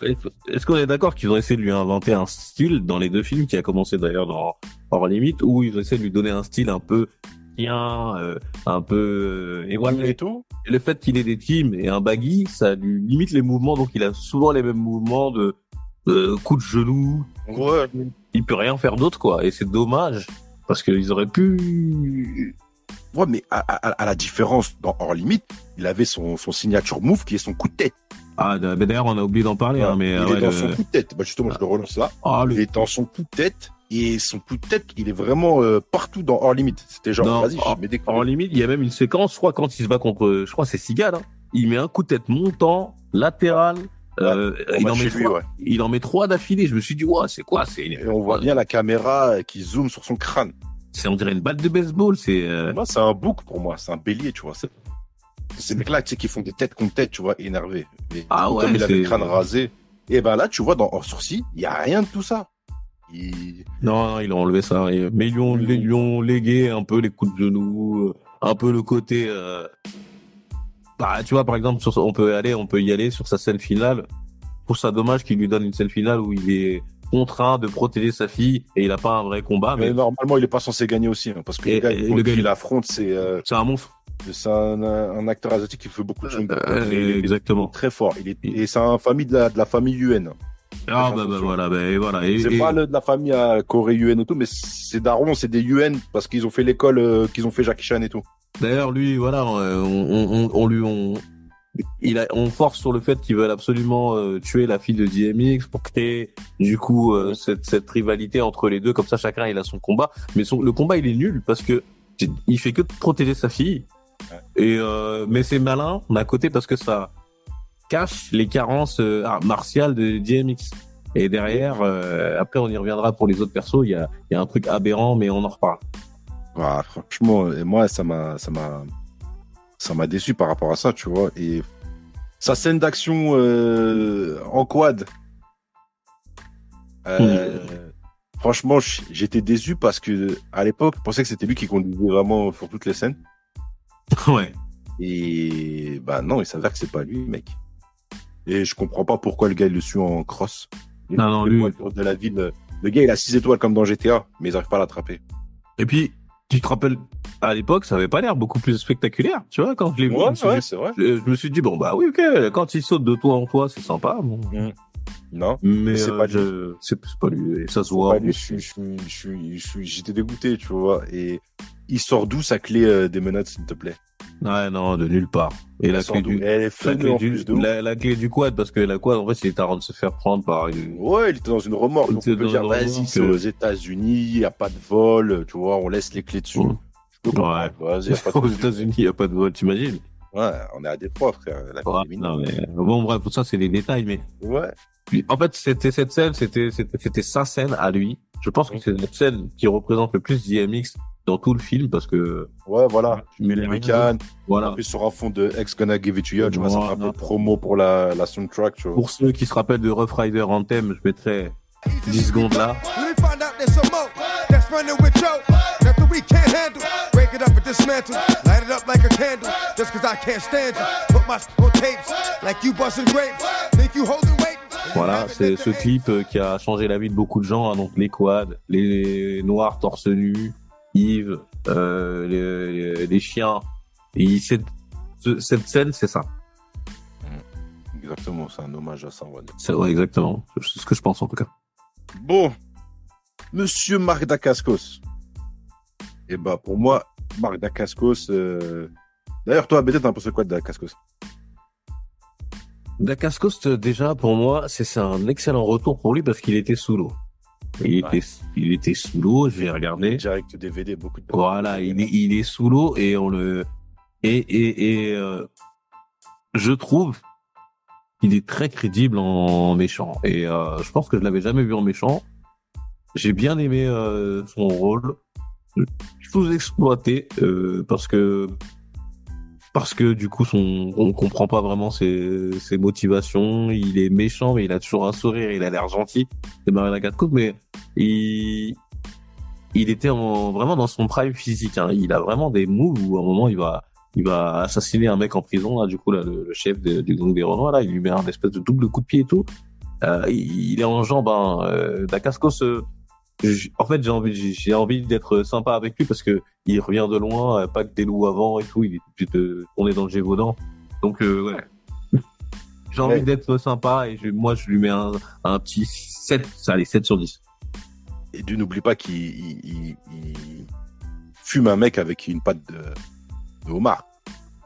est-ce qu'on est d'accord qu'ils ont essayé de lui inventer un style dans les deux films qui a commencé d'ailleurs dans Hors Limite où ils ont essayé de lui donner un style un peu tien, euh, un peu euh, et voilà. et tout. Le fait qu'il ait des teams et un baggy, ça lui limite les mouvements donc il a souvent les mêmes mouvements de euh, coups de genou. Ouais. Il peut rien faire d'autre quoi et c'est dommage parce qu'ils auraient pu Ouais, mais à, à- à la différence, dans Hors Limite, il avait son, son signature move qui est son coup de tête. Ah d'ailleurs on a oublié d'en parler hein, mais il euh, est dans le- son coup de tête. Bah, justement, je le relance là. ah, le Il est dans son coup de tête. Et son coup de tête, il est vraiment euh, partout dans Hors Limite. C'était genre, vas-y, hors- je mets des coups. En limite, il y a même une séquence, je crois, quand il se bat contre, je crois, c'est Sigal, hein. Il met un coup de tête montant, latéral, Euh, il, en met lui, trois, ouais. il en met trois d'affilée. Je me suis dit, ouais, c'est quoi C'est Et on voit bien la caméra qui zoome sur son crâne. c'est on dirait une balle de baseball. C'est euh, c'est un bouc pour moi, c'est un bélier, tu vois. C'est ces mecs-là, tu sais, qui font des têtes contre tête, tu vois, énervés. Ah ouais, comme il avait le crâne rasé. Et ben là, tu vois, dans hors sourcil, il y a rien de tout ça. Il... non, non, il a enlevé ça. Mais ils lui ont, ils lui ont légué un peu les coups de genoux, euh, un peu le côté. euh, Bah, tu vois, par exemple, sur, on peut aller, on peut y aller sur sa scène finale. Je trouve ça dommage qu'il lui donne une scène finale où il est contraint de protéger sa fille et il a pas un vrai combat. Mais Mais normalement, il est pas censé gagner aussi, hein, parce que Et- le gars, il- affronte, c'est euh, c'est un monstre. C'est un, un acteur asiatique qui fait beaucoup de choses. Euh, exactement. très fort. Il est, et c'est un famille de la, de la famille UN. Ah bah, bah voilà, bah, et voilà. C'est et- pas le- de la famille à Corée UN et tout, mais c'est Daron, c'est des UN parce qu'ils ont fait l'école, euh, qu'ils ont fait Jackie Chan et tout. D'ailleurs, lui, voilà, euh, on, on, on lui, on, il a, on force sur le fait qu'ils veulent absolument euh, tuer la fille de DMX pour créer, du coup, euh, cette, cette rivalité entre les deux. Comme ça, chacun il a son combat. Mais son, le combat, il est nul parce que il fait que de protéger sa fille. Et euh, mais c'est malin d'un côté parce que ça cache les carences euh, ah, martiales de DMX. Et derrière, euh, après, on y reviendra pour les autres persos. Il y a, il y a un truc aberrant, mais on en reparle. Ah, franchement, et moi, ça m'a, ça m'a, ça m'a déçu par rapport à ça, tu vois. Et sa scène d'action en quad, franchement, j'étais déçu parce que à l'époque, je pensais que c'était lui qui conduisait vraiment sur toutes les scènes. *laughs* ouais. Et bah non, il s'avère que c'est pas lui, mec. Et je comprends pas pourquoi le gars il le suit en cross. Il Non, non, lui- de la ville. Le gars, il a 6 étoiles comme dans GTA, mais ils arrivent pas à l'attraper. Et puis, tu te rappelles, à l'époque, ça avait pas l'air beaucoup plus spectaculaire, tu vois, quand je l'ai vu. dit- c'est vrai. je, je me suis dit, bon, bah oui, ok, quand il saute de toi en toi, c'est sympa, bon. Non. Mais c'est euh, pas lui. je- c'est c'est pas lui, et ça se voit. lui, j'étais dégoûté, tu vois. Et il sort d'où sa clé euh, des menottes, s'il te plaît? Ouais, non, de nulle part. Et la clé, du, Elle est la, clé du, la, la clé du quad, parce que la quad, en fait, il était en train de se faire prendre par une... Ouais, il était dans une remorque. Donc on peut dire, vas-y, remorque, c'est euh. aux États-Unis, il n'y a pas de vol, tu vois, on laisse les clés dessus. Ouais. Je peux comprendre. Vas-y, *laughs* Aux. États-Unis, il n'y a pas de vol, t'imagines? Ouais, on est à Détroit, frère. La Ouais, Non, mais bon, bref, tout ça, c'est des détails, mais Ouais. En fait, c'était cette scène, c'était c'était sa scène à lui. Je pense que c'est notre scène qui représente le plus DMX dans tout le film parce que Ouais, voilà. Tu mets les American. voilà. En plus, sur un fond de X Gonna Give It To You, tu vois, ça un peu promo pour la, la soundtrack, tu vois. Pour ceux qui se rappellent de Rough Rider Anthem, je mettrai 10 secondes là. Voilà, c'est ce clip euh, qui a changé la vie de beaucoup de gens. hein, donc les quads, les noirs torse nu, Yves, euh, les, chiens. Et cette, ce- cette scène, c'est ça. Exactement, c'est un hommage à ça, on va dire. C'est ouais, exactement. C'est ce que je pense en tout cas. Bon, Monsieur Marc Dacascos. Et bah pour moi, Marc Dacascos. Euh... D'ailleurs, toi, BD, t'as un peu ce quoi de Dacascos? Dacascos, déjà, pour moi, c'est un excellent retour pour lui parce qu'il était sous l'eau. Il était, il était sous l'eau, je vais regarder. Direct DVD, beaucoup de. Voilà, il est, il est sous l'eau et on le, et, et, et, euh, je trouve qu'il est très crédible en méchant. Et, euh, je pense que je l'avais jamais vu en méchant. J'ai bien aimé, euh, son rôle. Sous-exploité, euh, parce que, parce que du coup, son, on comprend pas vraiment ses, ses motivations. Il est méchant, mais il a toujours un sourire. Il a l'air gentil. C'est Marina Gatco, mais il, il était en, vraiment dans son prime physique. Hein. Il a vraiment des moves où à un moment il va, il va assassiner un mec en prison. Là, du coup, là, le, le chef de- du gang des Renois, là, il lui met un espèce de double coup de pied et tout. Euh, il, est en jambes. Hein. Euh, Dacascos, euh, en fait, j'ai envie, j'ai envie d'être sympa avec lui parce que il revient de loin, pas que des loups avant et tout. Il est obligé de tourner dans le Gévaudan. Donc, euh, ouais. *laughs* J'ai envie Ouais. d'être sympa et je, moi, je lui mets un, un petit 7, allez, 7 sur 10. Et du n'oublie pas qu'il il, il- il fume un mec avec une patte de, de homard.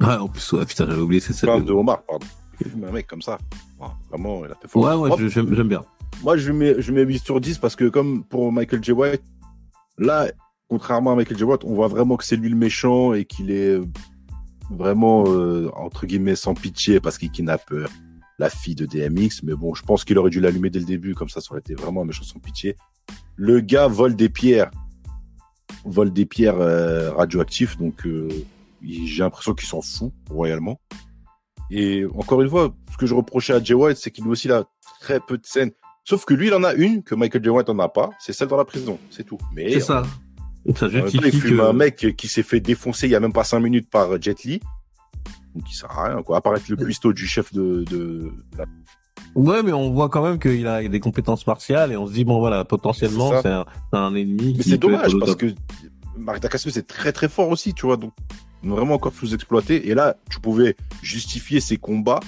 Ouais, en plus, ouais, putain, j'avais oublié cette scène. Enfin, de homard, pardon. Il fume un mec comme ça. Vraiment, il a fait fort. Ouais, ouais, Moi, je- j'aime bien. Moi, je lui mets, je mets 8 sur 10 parce que comme pour Michael J. White, là, contrairement à Michael J. White, on voit vraiment que c'est lui le méchant et qu'il est euh, vraiment, euh, entre guillemets, sans pitié parce qu'il kidnappe euh, la fille de DMX, mais bon, je pense qu'il aurait dû l'allumer dès le début, comme ça, ça aurait été vraiment un méchant sans pitié. Le gars vole des pierres, vole des pierres radioactives, donc j'ai l'impression qu'il s'en fout royalement. Et encore une fois, ce que je reprochais à Jay White, c'est qu'il lui aussi très peu de scènes. Sauf que lui, il en a une que Michael J. White en a pas, c'est celle dans la prison, c'est tout. C'est ça. Ça justifie il fume que- un mec qui s'est fait défoncer il y a même pas cinq minutes par Jet Li. Donc il sert à rien, quoi. Apparaître le cuistot du chef de, de la- Ouais, mais on voit quand même qu'il a des compétences martiales et on se dit bon voilà, potentiellement C'est un, ennemi. Mais qui c'est dommage parce top. que Marc Dacascos c'est très très fort aussi, tu vois. Donc vraiment encore sous-exploité. Et là, tu pouvais justifier ses combats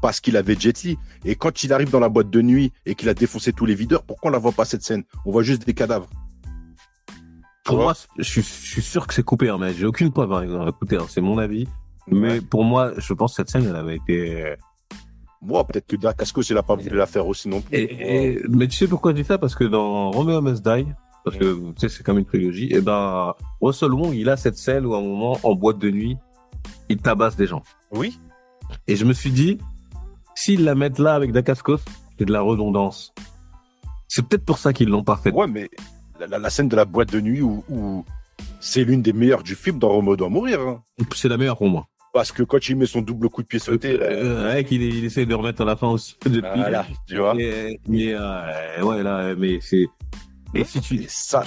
parce qu'il avait Jet Li. Et quand il arrive dans la boîte de nuit et qu'il a défoncé tous les videurs, pourquoi on la voit pas cette scène? On voit juste des cadavres. Pour vois moi, je suis, je suis sûr que c'est coupé, hein, mais j'ai aucune preuve. Hein. Écoutez, hein, c'est mon avis. Mais pour moi, je pense que cette scène, elle avait été. Moi, peut-être que Dacascos il a pas voulu la faire aussi non plus. Et, et- mais tu sais pourquoi je dis ça? Parce que dans Romeo Must Die, parce que tu sais, c'est comme une trilogie, et ben Russell Wong, il a cette scène où à un moment, en boîte de nuit, il tabasse des gens. Oui. Et je me suis dit, s'ils la mettent là avec Dacascos, c'est de la redondance. C'est peut-être pour ça qu'ils l'ont pas fait. Ouais, mais la, scène de la boîte de nuit où, où c'est l'une des meilleures du film dans Romo doit mourir. hein. C'est la meilleure pour moi. Parce que quand il met son double coup de pied sauté, là, Euh, ouais, qu'il il essaie de remettre à la fin aussi. *laughs* depuis. voilà, tu vois. Et, euh, ouais, là, mais c'est. Et si tu. ça,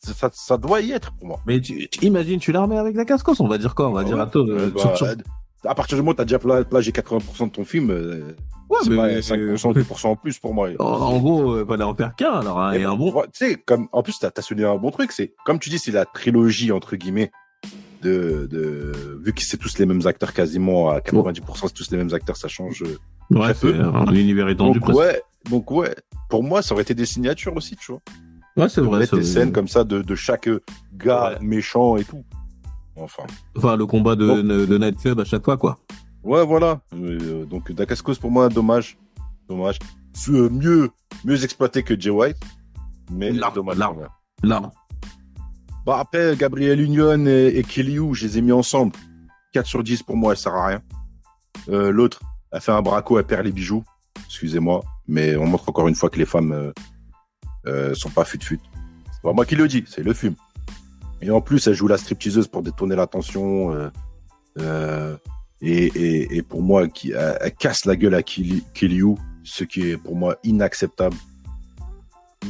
ça, ça doit y être pour moi. Mais tu, tu- imagine, tu la remets avec la cascos, on va dire quoi On va dire à toi. euh, Euh, bah, à partir du moment où t'as déjà pla- plagié 80% de ton film, euh, Ouais, c'est mais- pas 5%, 10% en plus pour moi. En, en gros, euh, fallait en faire qu'un, alors, hein, Et et un ben, bon. Tu sais, comme, en plus, t'as, t'as souligné un bon truc, c'est, comme tu dis, c'est la trilogie, entre guillemets, de, de, vu que c'est tous les mêmes acteurs quasiment, à 90%, c'est tous les mêmes acteurs, ça change. euh, Ouais, c'est un univers étendu Donc, presque. ouais, donc, ouais, pour moi, ça aurait été des signatures aussi, tu vois. Ouais, c'est vrai. des scènes comme ça de, de chaque gars Ouais. méchant et tout. Enfin. Enfin, le combat de, Bon. de à chaque fois, quoi. Ouais, voilà. Euh, donc, Dacascos, pour moi, dommage. Dommage. Euh, mieux, mieux exploité que Jay White. Mais Large, dommage. même. Là. Bah, après, Gabriel Union et, et Kelly Hu, je les ai mis ensemble. 4 sur 10 pour moi, elle sert à rien. Euh, L'autre, elle fait un braco, elle perd les bijoux. Excusez-moi. Mais on montre encore une fois que les femmes euh, euh, sont pas fut-fut. C'est pas moi qui le dis, c'est le film. Et en plus, elle joue la stripteaseuse pour détourner l'attention. Euh, euh, et, et, et pour moi, qui, elle, elle casse la gueule à Kelly, ce qui est pour moi inacceptable.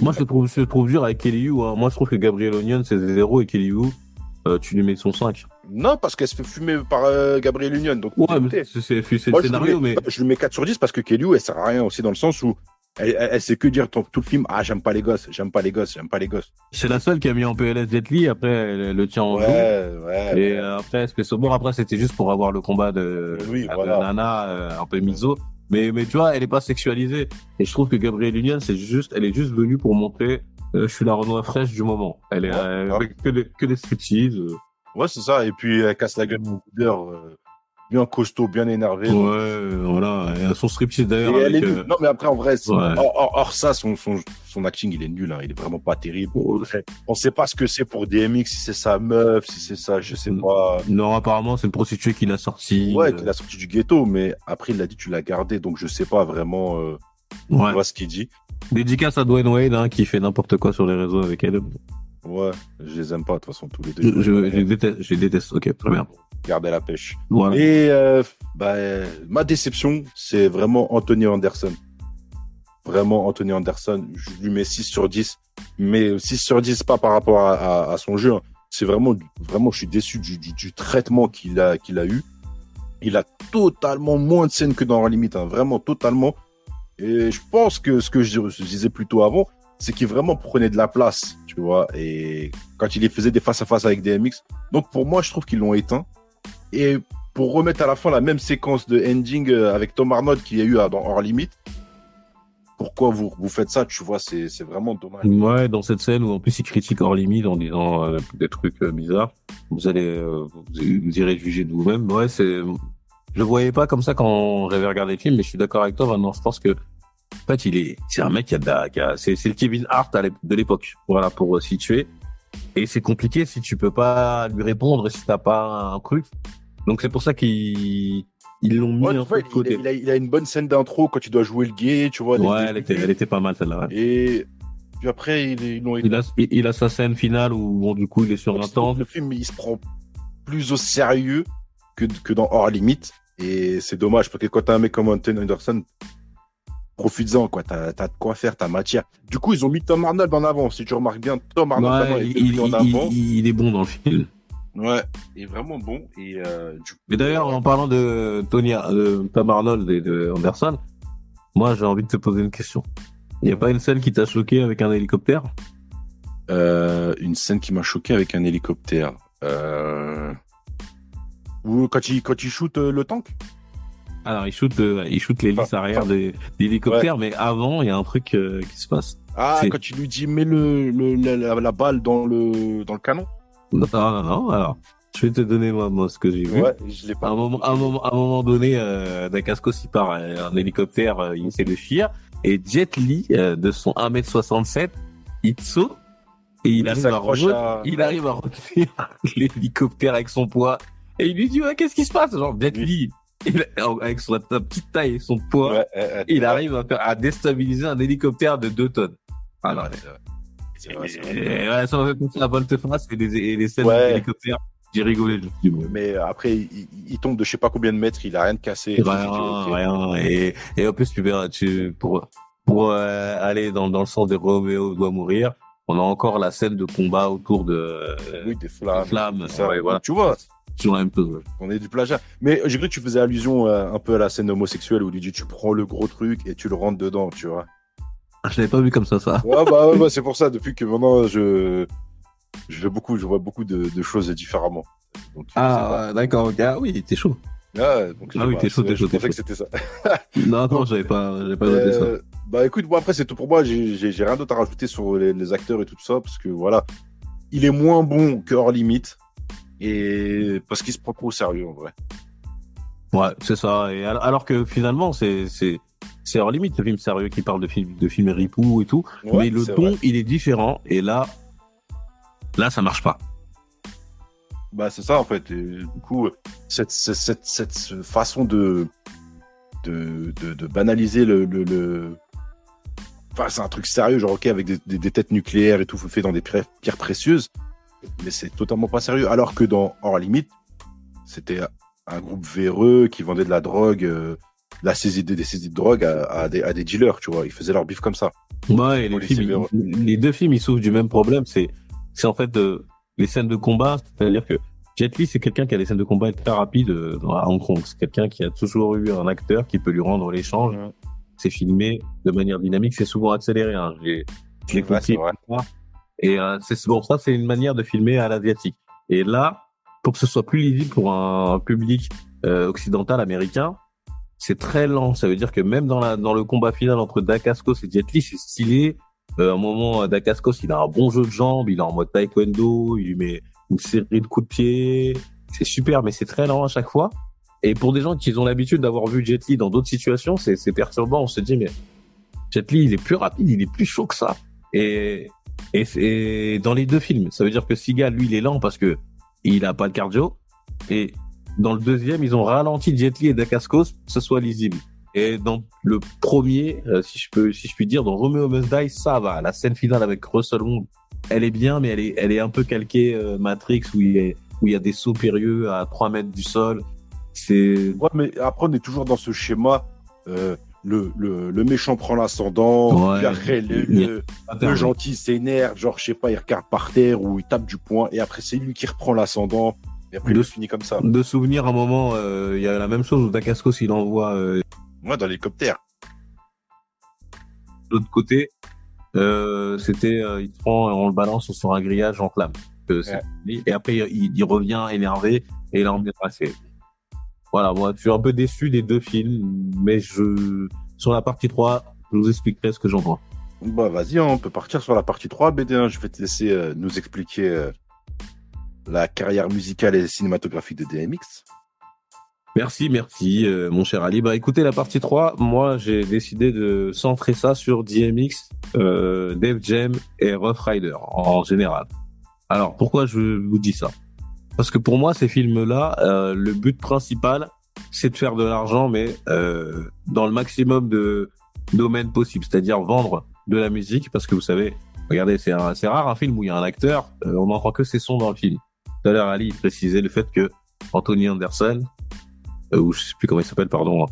Moi, je trouve, je trouve dur avec Kelly hein. Moi, je trouve que Gabriel Onion, c'est 0 et Kelly euh, tu lui mets son 5. Non, parce qu'elle se fait fumer par euh, Gabriel Union. Donc, Ouais, c'est c'est- c'est Moi, le je lui scénario, mets- mais. Je lui mets 4 sur 10 parce que Kelly, elle sert à rien aussi dans le sens où elle, elle, elle sait que dire tout, tout le film, ah, j'aime pas les gosses, j'aime pas les gosses, j'aime pas les gosses. C'est la seule qui a mis en PLS Jet Li, après, elle le tient en Ouais, joue. ouais. Et euh, après, Espresso Bon, après, c'était juste pour avoir le combat de, Oui, de. Nana, euh, un peu miso. Mais, mais tu vois, elle est pas sexualisée. Et je trouve que Gabrielle Union, c'est juste, elle est juste venue pour montrer, euh, je suis la Renoir fraîche du moment. Elle est, Ouais, euh, ouais. avec que des, que des striptease. Ouais, c'est ça. Et puis, elle casse la gueule de leader, euh, bien costaud, bien énervé. Ouais, voilà. Et son striptease d'ailleurs. avec, euh, Non, mais après, en vrai, Ouais. hors, ça, son, son, son acting, il est nul. Hein. Il est vraiment pas terrible. On sait pas ce que c'est pour DMX, si c'est sa meuf, si c'est ça, je sais pas. Non, apparemment, c'est une prostituée qui l'a sorti. Ouais, euh, qu'il a sorti du ghetto, mais après, il a dit tu l'as gardé, donc je sais pas vraiment euh, ouais. tu vois ce qu'il dit. Dédicace à Dwayne Wade, hein, qui fait n'importe quoi sur les réseaux avec elle. Ouais, je les aime pas, de toute façon, tous les deux. je, je déteste, je les déteste. Ok, très bien. Garder la pêche. Voilà. Et euh, bah, ma déception, c'est vraiment Anthony Anderson. Vraiment Anthony Anderson, je lui mets 6 sur 10. Mais 6 sur 10, pas par rapport à, à- à son jeu. hein. C'est vraiment, vraiment, je suis déçu du, du, du traitement qu'il a, qu'il a eu. Il a totalement moins de scènes que dans la limite, hein, vraiment totalement. Et je pense que ce que je, je disais plus tôt avant, c'est qu'il vraiment prenait de la place, tu vois. Et quand il faisait des face à face avec DMX, donc pour moi, je trouve qu'ils l'ont éteint. Et pour remettre à la fin la même séquence de ending euh, avec Tom Arnold qu'il y a eu dans Hors Limite, pourquoi vous, vous faites ça Tu vois, c'est vraiment dommage. Ouais, dans cette scène où en plus il critique hors limite en disant euh, des trucs euh, bizarres, vous allez vous, vous irez juger de vous-même. Ouais, c'est je le voyais pas comme ça quand j'avais regardé le film, mais je suis d'accord avec toi maintenant. Je pense que en fait il est c'est un mec qui a, de la- c'est le Kevin Hart de l'époque. Voilà pour situer. Et c'est compliqué si tu peux pas lui répondre si t'as pas un truc. Donc c'est pour ça qu'il ils l'ont mis Ouais, un peu de côté. il, il a, il a une bonne scène d'intro quand tu dois jouer le gay, tu vois. ouais, elle était, elle était pas mal celle-là. ouais. Et puis après, ils ils l'ont Il a, il il a sa scène finale où bon, du coup il est sur un temps. Le film, il se prend plus au sérieux que, que dans Hors Limite. Et c'est dommage parce que quand t'as un mec comme Anthony Anderson, profites-en, quoi. T'as, t'as de quoi faire, t'as matière. Du coup, ils ont mis Tom Arnold en avant. Si tu remarques bien, Tom Arnold Ouais, est il, mis en il- avant. il- il est bon dans le film. Ouais, il est vraiment bon. Et euh, du coup, Mais d'ailleurs, en parlant de Tony, de Tom Arnold et de Anderson, moi j'ai envie de te poser une question. Il n'y a pas une scène qui t'a choqué avec un hélicoptère? Euh, une scène qui m'a choqué avec un hélicoptère. Euh... Ou quand il, quand il shoot euh, le tank? Alors il shoot, euh, il shoot l'hélice Enfin, arrière enfin, de, de l'hélicoptère, mais avant il y a un truc euh, qui se passe. Ah, quand il lui dit mets le, le la, la- la balle dans le dans le canon? Non, non, non. Alors, je vais te donner moi, moi ce que j'ai vu. Ouais, je l'ai À pas. un moment, à un moment, à un moment donné, euh, Dacascos il part euh, en hélicoptère, euh, il essaie de fuir, et Jet Li, euh, de son 1m67, il saute et il, Il arrive à, à- il arrive à retenir *laughs* l'hélicoptère avec son poids, et il lui dit ouais, qu'est-ce qui se passe? Genre Jet Li, il- avec son, sa petite taille et son poids, Ouais, il arrive à, faire, à déstabiliser un hélicoptère de 2 tonnes. Alors, Ouais, c'est vrai. C'est vrai, c'est vrai. et, ouais, ça m'a fait penser à volte-face et les, et les scènes Ouais. d'hélicoptère. J'ai rigolé. Mais après, il, tombe de je sais pas combien de mètres, il a rien de cassé. Rien, Ok. rien. Et, et en plus, tu verras, tu, pour, pour euh, aller dans, dans le sens de Roméo doit mourir, on a encore la scène de combat autour de euh, Oui, des flammes. des flammes. Ça, Ouais, voilà. Tu vois, Toujours la même chose. on est du plagiat. Mais j'ai cru que tu faisais allusion euh, un peu à la scène homosexuelle où il dit tu prends le gros truc et tu le rentres dedans, tu vois. Ah, *laughs* Je l'avais pas vu comme ça, ça. Ouais, bah, ouais, bah, c'est pour ça, depuis que maintenant je, je fais beaucoup, je vois beaucoup de, de choses différemment. Donc. Ah, d'accord, ok. Ah oui, t'es chaud. Donc, Ah sais oui, t'es chaud, t'es chaud, Je pensais que c'était ça. *laughs* Non, non, j'avais pas, j'avais pas noté ça. Euh, bah écoute, moi après c'est tout pour moi. J'ai rien d'autre à rajouter sur les, les acteurs et tout ça parce que voilà, il est moins bon que hors limite et parce qu'il se prend trop au sérieux en vrai. Ouais, c'est ça. Et al- alors que finalement, c'est, c'est, hors limite, le film sérieux qui parle de film, de film ripou et tout. Ouais, mais le ton, vrai. il est différent. Et là, là, ça marche pas. Bah c'est ça en fait. Et du coup, cette, cette, cette, cette façon de de, de, de banaliser le, le, le... Enfin, c'est un truc sérieux, genre ok avec des, des, des têtes nucléaires et tout fait dans des pierres, pierres précieuses, mais c'est totalement pas sérieux. Alors que dans Hors Limite, c'était un groupe véreux qui vendait de la drogue, euh, la saisie des, des saisies de drogue à, à, des, à des dealers, tu vois. Ils faisaient leur bif comme ça. Ouais, et les, Policier films, véreux. ils- les deux films, ils souffrent du même problème. C'est, c'est en fait euh, les scènes de combat. C'est-à-dire que Jet Li, c'est quelqu'un qui a des scènes de combat très rapides euh, à Hong Kong. C'est quelqu'un qui a toujours eu un acteur qui peut lui rendre l'échange. C'est filmé de manière dynamique. C'est souvent accéléré. Hein. J'ai, vrai. Et euh, c'est bon, ça, c'est une manière de filmer à l'asiatique. Et là, pour que ce soit plus lisible pour un public euh, occidental américain, c'est très lent. Ça veut dire que même dans, la, dans le combat final entre Dacascos et Jet Li, c'est stylé. Euh, à un moment, Dacascos, il a un bon jeu de jambes, il est en mode taekwondo, il lui met une série de coups de pied. C'est super, mais c'est très lent à chaque fois. Et pour des gens qui ont l'habitude d'avoir vu Jet Li dans d'autres situations, c'est perturbant. On se dit, mais Jet Li, il est plus rapide, il est plus chaud que ça. Et, et, dans les deux films, ça veut dire que Seagal, lui, il est lent parce que il a pas le cardio. Et dans le deuxième, ils ont ralenti Jet Li et Dacascos, que ce soit lisible. Et dans le premier, euh, si je peux, si je puis dire, dans Romeo Must Die, ça va. La scène finale avec Russell Wong, elle est bien, mais elle est, elle est un peu calquée euh, Matrix où il, est, où il y a des sauts périlleux à 3 mètres du sol. C'est Ouais, mais après, on est toujours dans ce schéma. Euh, le, le, le méchant prend l'ascendant, Ouais. après le, le, le gentil s'énerve, genre je sais pas, il regarde par terre ou il tape du poing, et après c'est lui qui reprend l'ascendant, et après il De- le finit comme ça. de souvenir un moment, euh, il y a la même chose où Dacascos il envoie euh, Moi dans l'hélicoptère. l'autre côté. Euh, c'était, euh, il prend, on le balance sur un grillage en flamme. Euh, c'est- Et après il, il revient énervé et là on est passé. Voilà, moi je suis un peu déçu des deux films, mais je sur la partie 3, je vous expliquerai ce que j'en vois. Bah vas-y, hein, on peut partir sur la partie 3, BD1. Je vais te laisser euh, nous expliquer euh, la carrière musicale et cinématographique de DMX. Merci, merci, euh, mon cher Ali. Bah, écoutez, la partie 3, moi, j'ai décidé de centrer ça sur DMX, euh, Jam et Rough Rider, en général. Alors, pourquoi je vous dis ça? Parce que pour moi, ces films-là, euh, le but principal, c'est de faire de l'argent, mais euh, dans le maximum de domaines possibles, c'est-à-dire vendre de la musique, parce que vous savez, regardez, c'est rare un film où il y a un acteur, on n'entend que ses sons dans le film. Tout à l'heure, Ali il précisait le fait que Anthony Anderson, euh, ou je sais plus comment il s'appelle, pardon,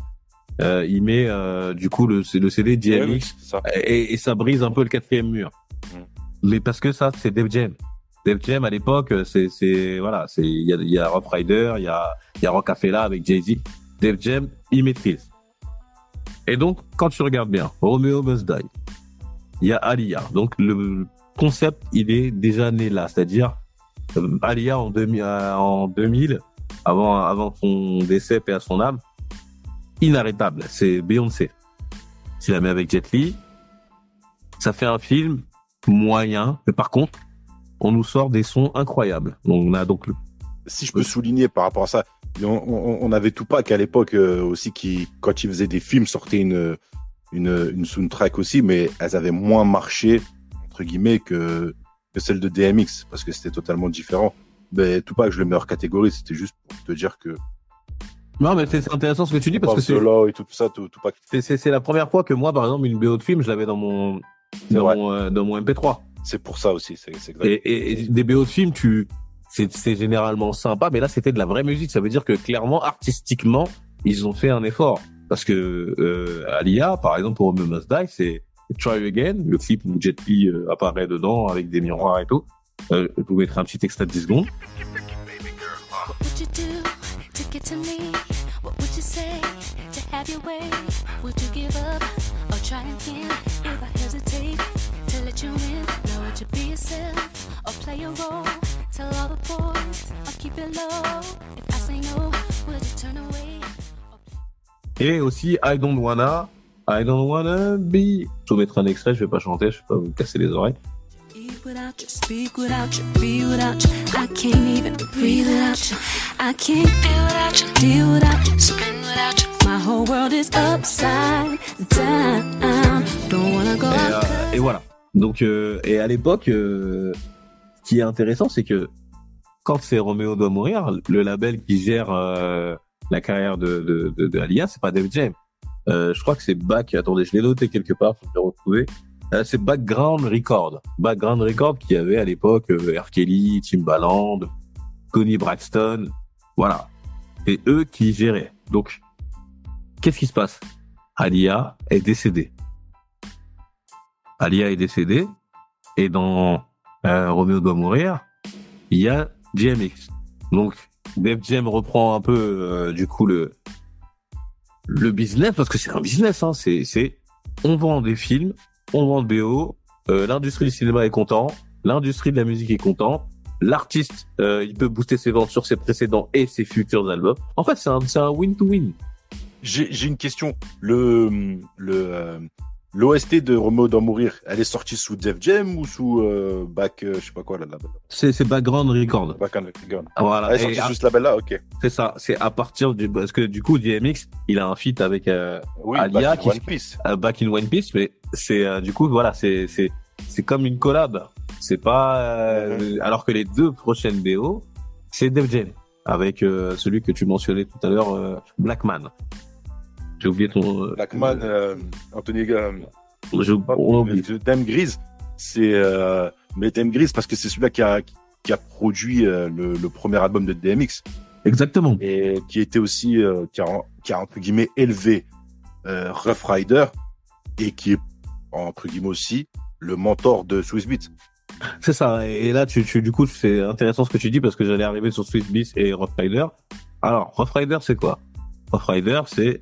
euh, il met euh, du coup le, le CD DMX oui, ça. et, et ça brise un peu le quatrième mur. Mm. Mais parce que ça, c'est Def Jam. Def Jam à l'époque, c'est c'est voilà, c'est il y a, y a Rough Rider, il y a il y a Rocafella avec Jay Z. Def Jam, il maîtrise. Et donc, quand tu regardes bien, Romeo Must Die, il y a Alia. Donc le concept, il est déjà né là, c'est-à-dire Alia en 2000, euh, en 2000, avant avant son décès, paix à son âme, inarrêtable. C'est Beyoncé. Tu la mets avec Jet Li, ça fait un film moyen, mais par contre, on nous sort des sons incroyables. On a donc si je peux souligner par rapport à ça, on, on, on avait Tupac à l'époque euh, aussi qui, quand il faisait des films, sortait une, une, une soundtrack aussi, mais elles avaient moins marché, entre guillemets, que, que celle de DMX, parce que c'était totalement différent. Mais Tupac, je le mets hors catégorie, c'était juste pour te dire que Non, mais c'est intéressant ce que tu dis parce que c'est et tout ça, tout- Tupac, c'est- c'est c'est la première fois que moi, par exemple, une BO de film, je l'avais dans mon dans mon, euh, dans mon MP3. c'est pour ça aussi, c'est c'est exact. Et, et, et des BO de film, tu c'est c'est généralement sympa, mais là c'était de la vraie musique. Ça veut dire que clairement, artistiquement, ils ont fait un effort. Parce que euh, Alia, par exemple, pour Must Die, c'est Try Again, le clip où Jet Li euh, apparaît dedans avec des miroirs et tout. Euh, je vous mettrai un petit extrait de 10 secondes. Et aussi I Don't Wanna, I Don't Wanna Be. Je vous mettrai un extrait, je vais pas chanter, je vais pas vous casser les oreilles. Eat without you, speak without you, be without you. I can't even breathe without you. I can't feel without you, deal without you, spin without you. My whole world is upside down. Don't wanna go Et, euh, voilà. Donc, euh, et à l'époque, euh, ce qui est intéressant, c'est que quand c'est Roméo doit mourir, le label qui gère euh, la carrière de, de, de, de Alia, c'est pas Def Jam. Euh, je crois que c'est Back. Attendez, je l'ai noté quelque part, faut le retrouver. Euh, c'est Background Record. Background Record qui avait à l'époque euh, R. Kelly, Timbaland, Connie Braxton. Voilà. Et eux qui géraient. Donc, qu'est-ce qui se passe? Alia est décédée. Alia est décédée et dans euh, Roméo doit mourir, il y a DMX. Donc Def Jam reprend un peu du coup le le business parce que c'est un business hein, c'est on vend des films, on vend de BO, euh, l'industrie du cinéma est content, l'industrie de la musique est content, l'artiste euh, il peut booster ses ventes sur ses précédents et ses futurs albums. En fait, c'est un c'est un win to win. J'ai j'ai une question. Le le euh, l'OST de Romeo doit mourir, elle est sortie sous Def Jam ou sous euh, Back, euh, je sais pas quoi là, là C'est c'est background record. Back on the Gun. Voilà. Elle est Et sortie à- sous ce label-là, ok. C'est ça, c'est à partir du parce que du coup DMX, il a un feat avec euh, Oui, Alia Back in qui- One Piece. euh, Back in One Piece, mais c'est euh, du coup voilà, c'est c'est c'est comme une collab. C'est pas euh, alors que les deux prochaines BO, c'est Def Jam avec euh, celui que tu mentionnais tout à l'heure, euh, Blackman. J'ai oublié ton. euh, Blackman, euh, Anthony, euh, j'ai pas- on Dame Grise, c'est euh, mais Dame Grise parce que c'est celui-là qui a qui a produit euh, le, le premier album de DMX Exactement. et qui était aussi euh, qui a qui a entre guillemets élevé euh, Rough Rider et qui est entre guillemets aussi le mentor de Swiss Beats. C'est ça. Et là, tu, tu, du coup, c'est intéressant ce que tu dis parce que j'allais arriver sur Swiss Beats et Rough Rider. Alors, Rough Rider, c'est quoi? Rough Rider, c'est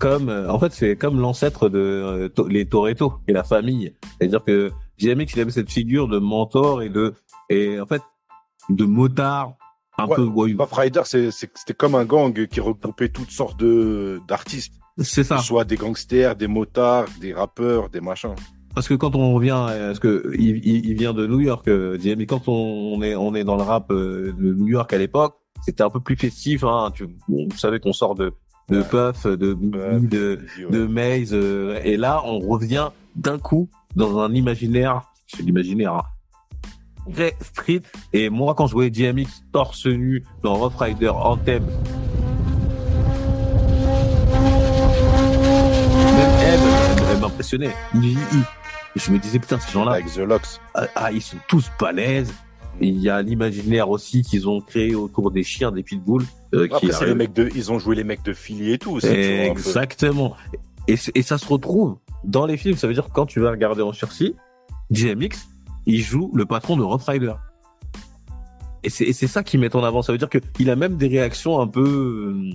comme, euh, en fait, c'est comme l'ancêtre de euh, les Toretto et la famille. C'est-à-dire que DMX, il avait cette figure de mentor et de, et en fait, de motard un Ouais, peu voyou. Rough Rider, c'est- c'est- c'était comme un gang qui regroupait toutes sortes de d'artistes, C'est ça. soit des gangsters, des motards, des rappeurs, des machins. Parce que quand on revient, euh, parce que il, il, vient de New York, euh, DMX, quand on, on est on est dans le rap de New York à l'époque, c'était un peu plus festif. Hein, tu, bon, vous savez qu'on sort de de puff, de, maze. Euh, et là, on revient d'un coup dans un imaginaire, c'est l'imaginaire, hein, très street. Et moi, quand je voyais DMX torse nu dans Rough Rider Anthem, même elle, elle m'impressionnait. Je me disais, putain, ces gens-là. Avec The Locks. Ah, ah, ils sont tous balèzes. Il y a l'imaginaire aussi qu'ils ont créé autour des chiens, des pitbulls euh, qui Après, c'est les mecs de, ils ont joué les mecs de Philly et tout. peu- Exactement. Et, et ça se retrouve dans les films. Ça veut dire que quand tu vas regarder en sursis, DMX, il joue le patron de Rough Rider. Et c'est ça qui met en avant. Ça veut dire qu'il a même des réactions un peu... euh,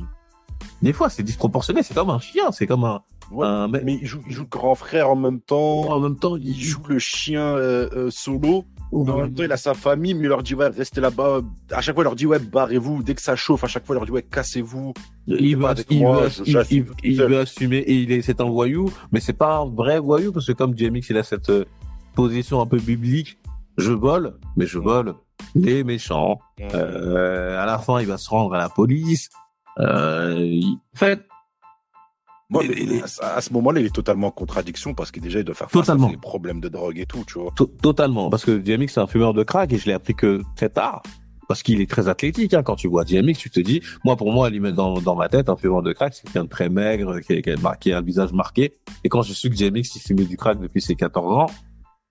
Des fois, c'est disproportionné. C'est comme un chien. C'est comme un... Ouais, un mec- Mais il joue, il joue le grand frère en même temps. En même temps, il Il joue le chien euh, euh, solo. Mais en même temps, il a sa famille, mais il leur dit, ouais, restez là-bas. À chaque fois, il leur dit, ouais, barrez-vous. Dès que ça chauffe, à chaque fois, il leur dit, ouais, cassez-vous. il avec il moi, veut, je- il- veut assumer et il est, c'est un voyou, mais c'est pas un vrai voyou parce que comme DMX, il a cette euh, position un peu biblique, je vole, mais je vole les méchants. Euh, à la fin, il va se rendre à la police. Euh, il- en fait, Mais à, à ce moment-là, il est totalement en contradiction parce que déjà, il doit faire face à ses problèmes de drogue et tout, tu vois. to- totalement, parce que DMX c'est un fumeur de crack et je l'ai appris que très tard. Parce qu'il est très athlétique, hein. quand tu vois DMX, tu te dis, moi pour moi, dans, dans ma tête, un fumeur de crack, c'est quelqu'un de très maigre, qui, a- qui a marqué un visage marqué. Et quand je suis que DMX il fumait du crack depuis ses 14 ans,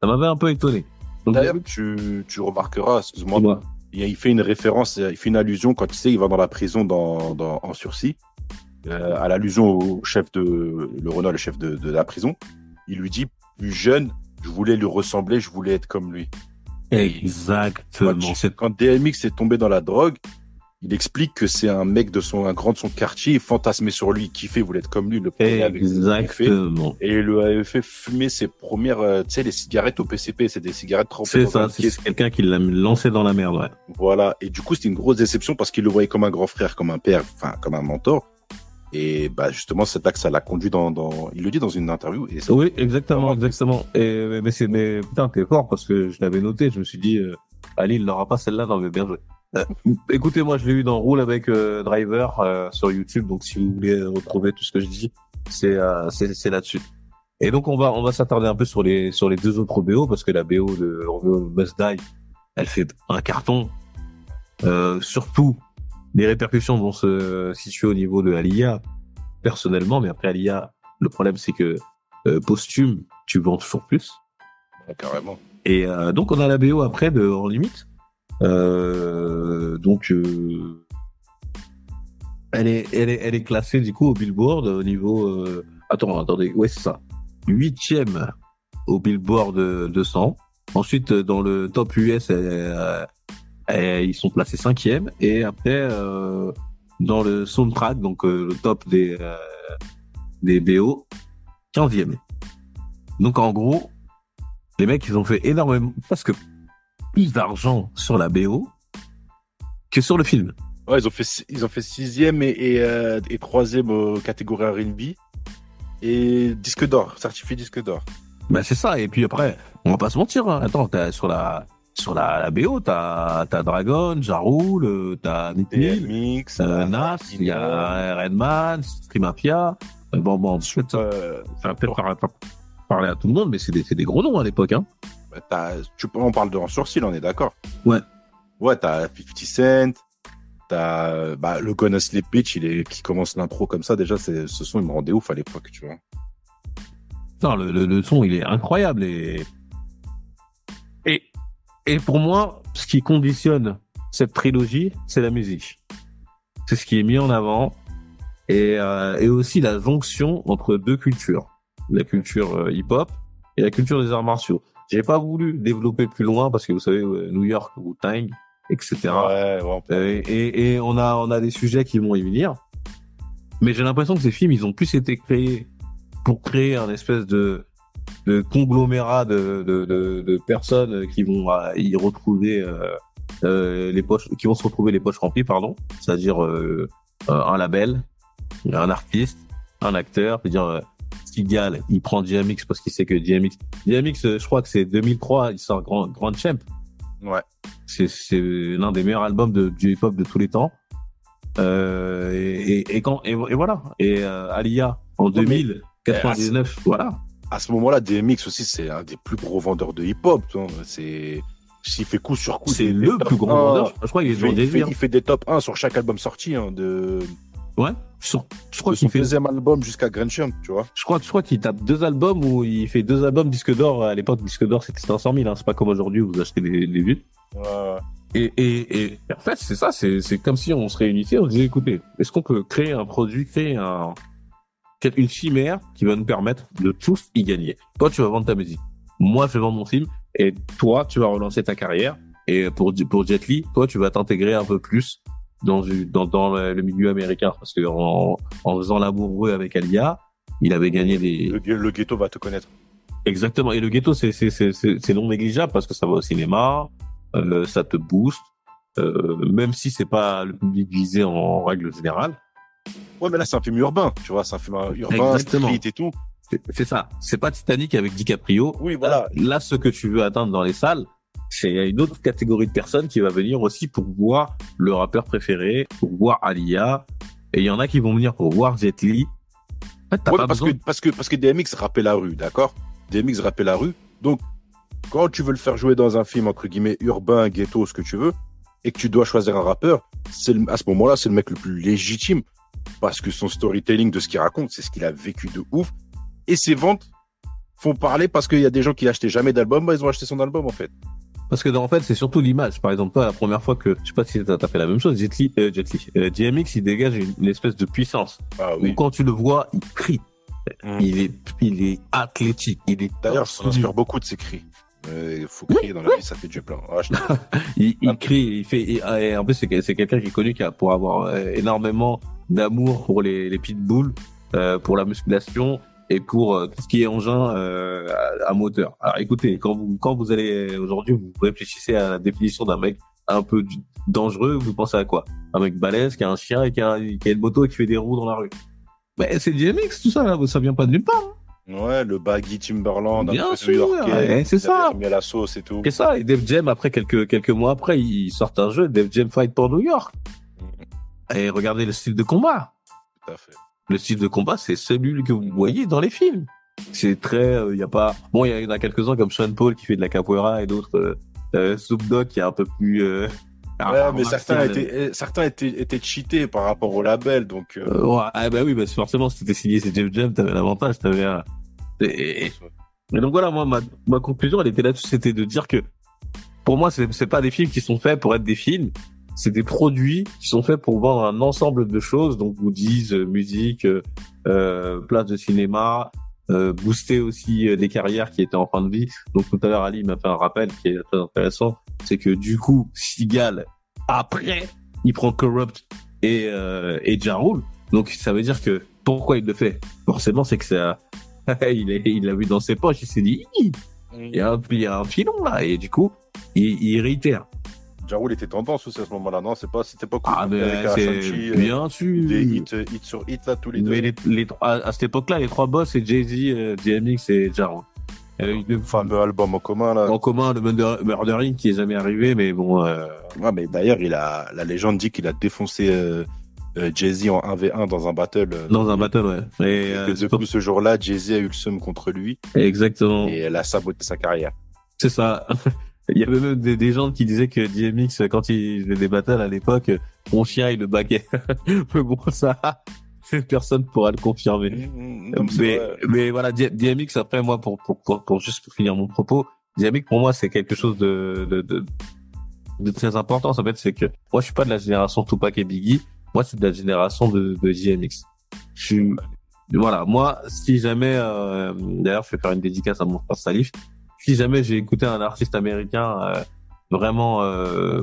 ça m'avait un peu étonné. D'ailleurs, tu, tu remarqueras, excuse-moi, il, il fait une référence, il fait une allusion quand tu sais, il va dans la prison dans, dans, en sursis, euh, à l'allusion au chef de, le Renault, le chef de, de la prison. Il lui dit, plus jeune, je voulais lui ressembler, je voulais être comme lui. Exactement. Quand, quand DMX est tombé dans la drogue, il explique que c'est un mec de son, un grand de son quartier, il fantasmait sur lui, kiffait, voulait être comme lui, le premier avec. Exactement. Et il lui avait fait fumer ses premières, euh, tu sais, les cigarettes au PCP, c'est des cigarettes trempées C'est ça, c'est quelqu'un qui l'a lancé dans la merde, ouais. Voilà. Et du coup, c'était une grosse déception parce qu'il le voyait comme un grand frère, comme un père, enfin, comme un mentor. Et bah, justement, là que ça l'a conduit dans, dans, il le dit dans une interview. Oui, exactement, exactement. Mais, mais putain, t'es fort parce que je l'avais noté, je me suis dit, euh, Ali, il n'aura pas celle-là, non, mais bien joué. Euh, *laughs* écoutez, moi, je l'ai eu dans Roule avec euh, Driver euh, sur YouTube, donc si vous voulez retrouver tout ce que je dis, c'est c'est là-dessus. Et donc on va on va s'attarder un peu sur les sur les deux autres BO parce que la BO de Romeo Must Die, elle fait un carton. Surtout, les répercussions vont se situer au niveau de Alia personnellement, mais après Alia, le problème c'est que euh, posthume, tu vends toujours plus. Ouais, carrément. Et euh, donc on a la BO après de En Limite. Euh, donc euh, elle est elle est elle est classée du coup au Billboard au niveau euh, attends attendez ouais c'est ça huitième au Billboard euh, 200. Ensuite euh, dans le top US elle- ils sont placés cinquième et après euh, dans le soundtrack donc euh, le top des euh, des BO 15e. Donc en gros les mecs, ils ont fait énormément, parce que plus d'argent sur la BO que sur le film. Ouais, ils ont fait, ils ont fait sixième et, et, euh, et troisième euh, catégorie R&B. Et disque d'or, certifié disque d'or. Ben, c'est ça. Et puis après, on va pas se mentir. hein. Attends, t'as, sur la, sur la, la BO, t'as, t'as Dragon, Jarul, t'as Nick DMX, euh, Nas, il y a Redman, Street Mafia. Euh, Bon, bon, ensuite, euh, ça va peut-être par- par- parler à tout le monde, mais c'est des, des gros noms à l'époque, hein. bah, t'as- tu, on parle de en sourcil, on est d'accord. Ouais. Ouais, t'as 50 Cent, t'as bah, le Gonna Sleep Bitch, il est, qui commence l'intro comme ça. Déjà, c'est, ce son, il me rendait ouf à l'époque, tu vois. Non, le, le, le son, il est incroyable et, et pour moi, ce qui conditionne cette trilogie, c'est la musique. C'est ce qui est mis en avant et, euh, et aussi la jonction entre deux cultures. La culture euh, hip-hop et la culture des arts martiaux. J'ai pas voulu développer plus loin parce que vous savez, euh, New York, Wu-Tang, etc. Ouais, ouais, Euh, et, et on a on a des sujets qui vont y venir. Mais j'ai l'impression que ces films, ils ont plus été créés pour créer un espèce de, de conglomérat de, de, de, de personnes qui vont euh, y retrouver euh, euh, les poches, qui vont se retrouver les poches remplies, pardon. C'est-à-dire euh, euh, un label, un artiste, un acteur. C'est-à-dire euh, Stigal, il prend DMX parce qu'il sait que DMX, DMX, je crois que c'est 2003, il sort Grand, Grand Champ. Ouais. C'est c'est l'un des meilleurs albums de, du hip-hop de tous les temps. Euh, et, et, et quand et, et voilà. Et euh, Alia en Ouais, mais- 2099, voilà. À ce moment-là, DMX aussi, c'est un des plus gros vendeurs de hip-hop. C'est, s'il fait coup sur coup, C'est le plus gros 1. vendeur. Je crois qu'il fait, il, des fait, il fait des top 1 sur chaque album sorti hein, de, Ouais. Sur- je crois De son qu'il fait. deuxième album jusqu'à Grandchamp, tu vois. Je crois, je crois qu'il tape deux albums où il fait deux albums disque d'or. À l'époque, disque d'or c'était 500 000. Hein. C'est pas comme aujourd'hui où vous achetez des, des vues. Et, et, et en fait, c'est ça, c'est, c'est comme si on se réunissait, on disait, écoutez, est-ce qu'on peut créer un produit, créer un, une chimère qui va nous permettre de tous y gagner. Toi, tu vas vendre ta musique. Moi, je vais vendre mon film. Et toi, tu vas relancer ta carrière. Et pour, pour Jet Li, toi, tu vas t'intégrer un peu plus dans, du- dans, dans le milieu américain. Parce que en, en faisant l'amoureux avec Alia, il avait gagné des, Le, ghetto va te connaître. Exactement. Et le ghetto, c'est non négligeable parce que ça va au cinéma, euh, ça te booste, euh, même si c'est pas le public visé en règle générale. Ouais, mais là, c'est un film urbain, tu vois, c'est un film urbain, street et tout. C'est- ça. C'est pas Titanic avec DiCaprio. Oui, voilà. Là, ce que tu veux atteindre dans les salles, c'est une autre catégorie de personnes qui va venir aussi pour voir le rappeur préféré, pour voir Alia. Et il y en a qui vont venir pour voir Jet Li. En fait, t'as Ouais, parce, besoin. que, parce, que, parce que DMX rappait la rue, d'accord? DMX rappait la rue. Donc, quand tu veux le faire jouer dans un film, entre guillemets, urbain, ghetto, ce que tu veux, et que tu dois choisir un rappeur, c'est à ce moment-là, c'est le mec le plus légitime. Parce que son storytelling de ce qu'il raconte, c'est ce qu'il a vécu de ouf. Et ses ventes font parler parce qu'il y a des gens qui n'achetaient jamais d'album, bah, ils ont acheté son album, en fait. Parce que dans, en fait, c'est surtout l'image. Par exemple, toi, la première fois que, je sais pas si t'as fait la même chose, Jet Li, euh, Jet Li, euh, DMX, il dégage une, une espèce de puissance. Ah Où quand tu le vois, il crie. Mm. Il est, il est athlétique. Il est D'ailleurs, ça nu. m'inspire beaucoup de ses cris. Euh, Il faut crier dans la vie, ça fait du plein. Ah, je- *laughs* il, il crie, il fait, et, et en plus, c'est, quelqu'un qui est connu qui a, pour avoir euh, énormément d'amour pour les, les pitbulls, euh, pour la musculation et pour euh, tout ce qui est engin euh, à, à moteur. Alors écoutez, quand vous, quand vous allez aujourd'hui, vous réfléchissez à la définition d'un mec un peu dangereux, vous pensez à quoi? Un mec balèze qui a un chien et qui a, qui a une moto et qui fait des roues dans la rue. Mais c'est DMX, tout ça, là, ça vient pas de nulle part. hein. Ouais, le baggy Timberland, Bien un peu sûr, ouais, c'est ça. à la sauce et tout. Et ça, et Def Jam, après quelques, quelques mois après, ils sortent un jeu, Def Jam Fight pour New York. Et regardez le style de combat. Tout à fait. Le style de combat, c'est celui que vous voyez dans les films. C'est très, il y a pas, bon, il y en a quelques-uns comme Sean Paul qui fait de la capoeira et d'autres, euh, euh, Snoop Dogg qui est un peu plus, euh, Ouais, mais certains étaient, certains étaient, étaient cheatés par rapport au label, donc. euh, Euh, ouais, ah bah oui, bah forcément, si t'étais signé c'est Jeff Jam, t'avais l'avantage, t'avais un... Et, et donc voilà, moi, ma, ma conclusion, elle était là-dessus, c'était de dire que, pour moi, c'est pas des films qui sont faits pour être des films, c'est des produits qui sont faits pour vendre un ensemble de choses, donc goodies, euh, musique, euh, euh, place de cinéma, euh, booster aussi euh, des carrières qui étaient en fin de vie. Donc tout à l'heure, Ali m'a fait un rappel qui est très intéressant, c'est que du coup, Seagal, après, il prend Corrupt et, euh, et Ja Rule. Donc ça veut dire que pourquoi il le fait? Forcément, c'est que ça, *laughs* il l'a vu dans ses poches, il s'est dit, Hi, il y a un, il y a un filon là, et du coup, il, il réitère. Ja Rule était tendance aussi à ce moment-là, non? C'est pas, c'était pas cool. Ah ben Avec c'est euh, bien sûr. Des hits, euh, hits sur hits là tous les deux. Mais les, les, à, à cette époque-là, les trois boss, c'est Jay-Z, euh, DMX et Ja Rule. Euh, Le fameux album en commun là. en commun, le Murder- Murdering qui est jamais arrivé, mais bon. Euh... Ouais, mais d'ailleurs, il a, la légende dit qu'il a défoncé euh, euh, Jay-Z en 1v1 dans un battle. Dans un battle, ouais. Et, et euh, depuis ce jour-là, Jay-Z a eu le seum contre lui Exactement. et elle a saboté sa carrière. C'est ça. Il y avait même des, des gens qui disaient que DMX, quand il faisait des battles à l'époque, mon chien, il le baguait. *laughs* mais bon, ça, *laughs* personne pourra le confirmer. Non, c'est mais, vrai. mais voilà, DMX, après, moi, pour, pour, pour, pour juste pour finir mon propos, DMX, pour moi, c'est quelque chose de, de, de, de très important. En fait, c'est que moi, je suis pas de la génération Tupac et Biggie. Moi, c'est de la génération de, de DMX. Je suis, voilà, moi, si jamais, euh, d'ailleurs, je vais faire une dédicace à mon frère Salif. Si jamais j'ai écouté un artiste américain euh, vraiment euh,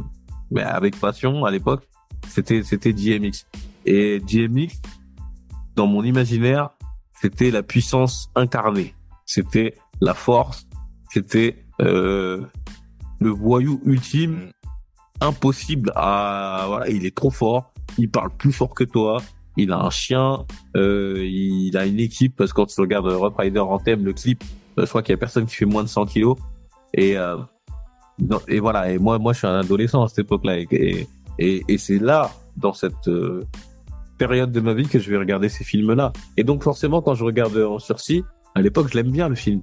mais avec passion à l'époque, c'était c'était DMX. Et DMX, dans mon imaginaire, c'était la puissance incarnée. C'était la force. C'était euh, le voyou ultime, impossible à voilà. Il est trop fort. Il parle plus fort que toi. Il a un chien. Euh, il a une équipe parce que quand tu regardes Rough Rider en thème, le clip, je crois qu'il y a personne qui fait moins de 100 kilos. Et euh, et voilà. Et moi, moi, je suis un adolescent à cette époque-là. Et, et, c'est là, dans cette euh, période de ma vie, que je vais regarder ces films-là. Et donc, forcément, quand je regarde en sursis, à l'époque, je l'aime bien le film.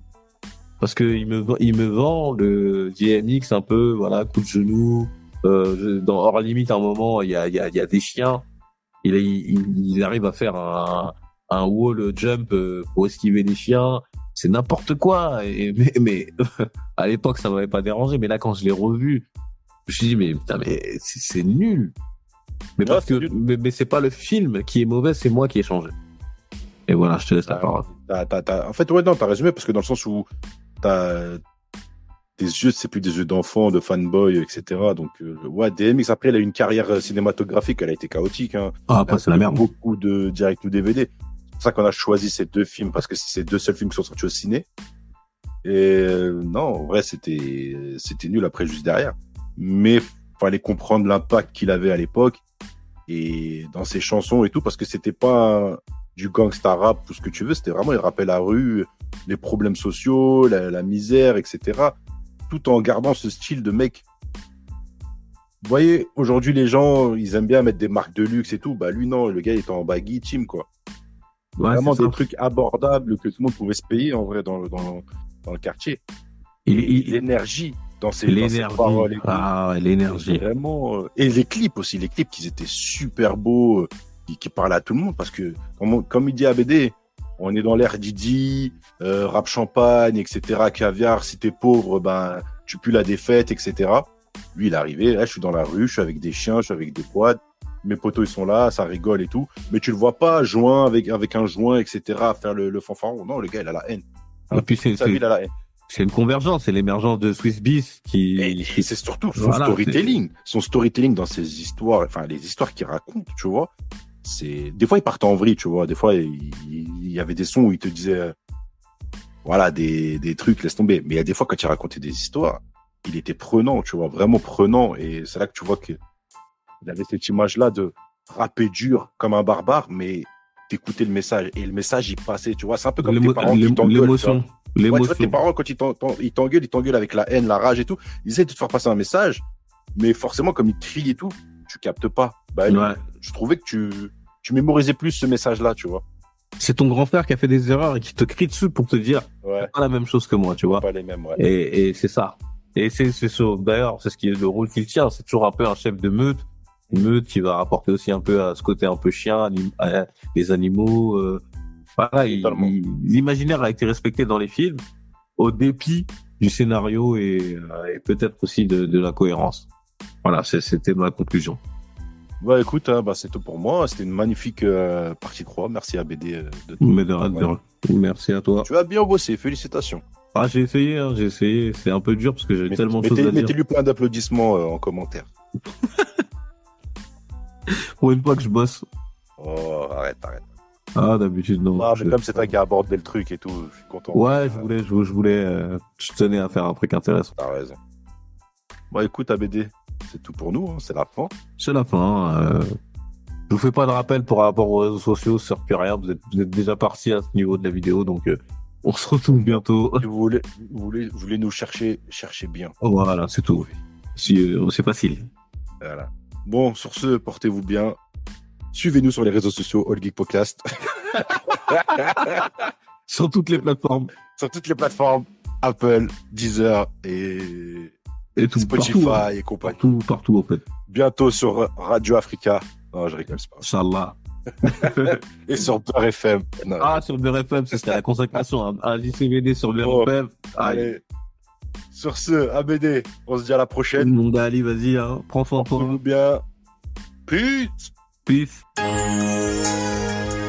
Parce que il me, il me vend le DMX un peu, voilà, coup de genou. Euh, dans Hors Limite, à un moment, il y a, y, y a des chiens. il, il, arrive à faire un, un wall jump euh, pour esquiver les chiens. C'est n'importe quoi. Et, mais, mais *laughs* à l'époque, ça m'avait pas dérangé. Mais là, quand je l'ai revu, je me suis dit, mais putain, mais c'est nul. Mais parce c'est que, nul. mais, mais c'est pas le film qui est mauvais, c'est moi qui ai changé. Et voilà, je te laisse la parole. T'as- t'as- t'as- En fait, ouais, non, t'as résumé parce que dans le sens où t'as tes yeux, c'est plus des yeux d'enfant, de fanboy, etc. Donc, euh, ouais, DMX, après, elle a eu une carrière cinématographique, elle a été chaotique. Hein. Ah, après, c'est la merde. Beaucoup de direct ou DVD. Pour ça qu'on a choisi ces deux films parce que c'est ces deux seuls films qui sont sortis au ciné. Et euh, non, en vrai, c'était c'était nul après juste derrière. Mais fallait comprendre l'impact qu'il avait à l'époque et dans ses chansons et tout parce que c'était pas du gangsta rap tout ce que tu veux, c'était vraiment il rappelait la rue, les problèmes sociaux, la, la misère, etc. Tout en gardant ce style de mec. Vous voyez, aujourd'hui les gens, ils aiment bien mettre des marques de luxe et tout. Bah lui non, le gars il était en baggy team quoi. Ouais, vraiment des ça. trucs abordables que tout le monde pouvait se payer en vrai dans, le- dans, dans le quartier. Et l'énergie dans L'énergie. paroles et. Ah, ouais, l'énergie. Vraiment. euh, Et les clips aussi, les clips qui étaient super beaux, euh, qui, qui parlaient à tout le monde parce que, comme, on- comme il dit ABD, on est dans l'ère Didi, euh, rap champagne, etc., caviar. Si t'es pauvre, ben, tu pues la défaite, etc. Lui, il est arrivé, là, je suis dans la rue, je suis avec des chiens, je suis avec des quads. Mes potos, ils sont là, ça rigole et tout. Mais tu le vois pas joint avec, avec un joint, etc., faire le, le fanfaron. Non, le gars, il a la haine. Et puis, c'est, c'est, la haine. c'est une convergence, c'est l'émergence de Swiss Beats qui, Et, c'est surtout son Voilà, storytelling. Son storytelling dans ses histoires, enfin, les histoires qu'il raconte, tu vois. C'est, des fois, il partait en vrille, tu vois. Des fois, il, il y avait des sons où il te disait, voilà, des, des trucs, laisse tomber. Mais il y a des fois, quand il racontait des histoires, il était prenant, tu vois, vraiment prenant. Et c'est là que tu vois que il avait cette image-là de rapper dur comme un barbare, mais d'écouter le message. Et le message, il passait, tu vois. C'est un peu comme tes parents qui t'engueulent, l'émotion. Ouais, tu vois, tes parents, quand ils t'en- t'en- ils t'engueulent, ils t'engueulent avec la haine, la rage et tout. Ils essaient de te faire passer un message, mais forcément, comme ils crient et tout, tu captes pas. Bah, Ouais. je trouvais que tu, tu mémorisais plus ce message-là, tu vois. C'est ton grand frère qui a fait des erreurs et qui te crie dessus pour te dire Ouais. pas la même chose que moi, tu vois. Pas les mêmes, ouais. Et, et c'est ça. Et c'est. D'ailleurs, c'est ce qui est le rôle qu'il tient. C'est toujours un peu un chef de meute, meute qui va rapporter aussi un peu à ce côté un peu chien, anim- à les animaux. euh, voilà, l'imaginaire a été respecté dans les films au dépit du scénario et, euh, et peut-être aussi de, de la cohérence. Voilà, c'était ma conclusion. Bah, écoute, hein, bah, c'est tout pour moi. C'était une magnifique euh, partie 3. Merci à BD euh, de tout. Mais de, de- merci à toi. Tu as bien bossé. Félicitations. Ah, j'ai essayé, hein, j'ai essayé. C'est un peu dur parce que j'ai tellement de choses à dire. Mettez-lui plein d'applaudissements euh, en commentaire. *laughs* Pour une fois que je bosse. Oh, arrête, arrête. Ah, d'habitude, non. Ah, Je- mais comme c'est toi qui as abordé le truc et tout, je suis content. Ouais, je voulais, je, je voulais, euh, je tenais à faire un truc intéressant. T'as raison. Bon, écoute, ABD, c'est tout pour nous. hein, c'est la fin. C'est la fin. Euh, je vous fais pas de rappel par rapport aux réseaux sociaux, ça sert plus à rien. Vous êtes, vous êtes déjà parti à ce niveau de la vidéo, donc euh, on se retrouve bientôt. Si vous voulez, vous voulez, vous voulez nous chercher, cherchez bien. Voilà, c'est tout. Si, euh, c'est facile. Voilà. Bon, sur ce, portez-vous bien. Suivez-nous sur les réseaux sociaux All Geek Podcast, *laughs* Sur toutes les plateformes sur toutes les plateformes Apple, Deezer et et tout, Spotify partout, hein. et compagnie. partout, partout en fait. Bientôt sur Radio Africa. Non, je rigole, c'est pas. Inch'Allah. *laughs* Et sur Beurre FM. Non, Ah, sur le RFM, c'était la consacration. hein. Un JCVD sur le Oh. Allez. allez. Sur ce, ABD, on se dit à la prochaine. Mon gars, Ali, vas-y, hein. prends de toi. Portez-vous bien. Peace. Thank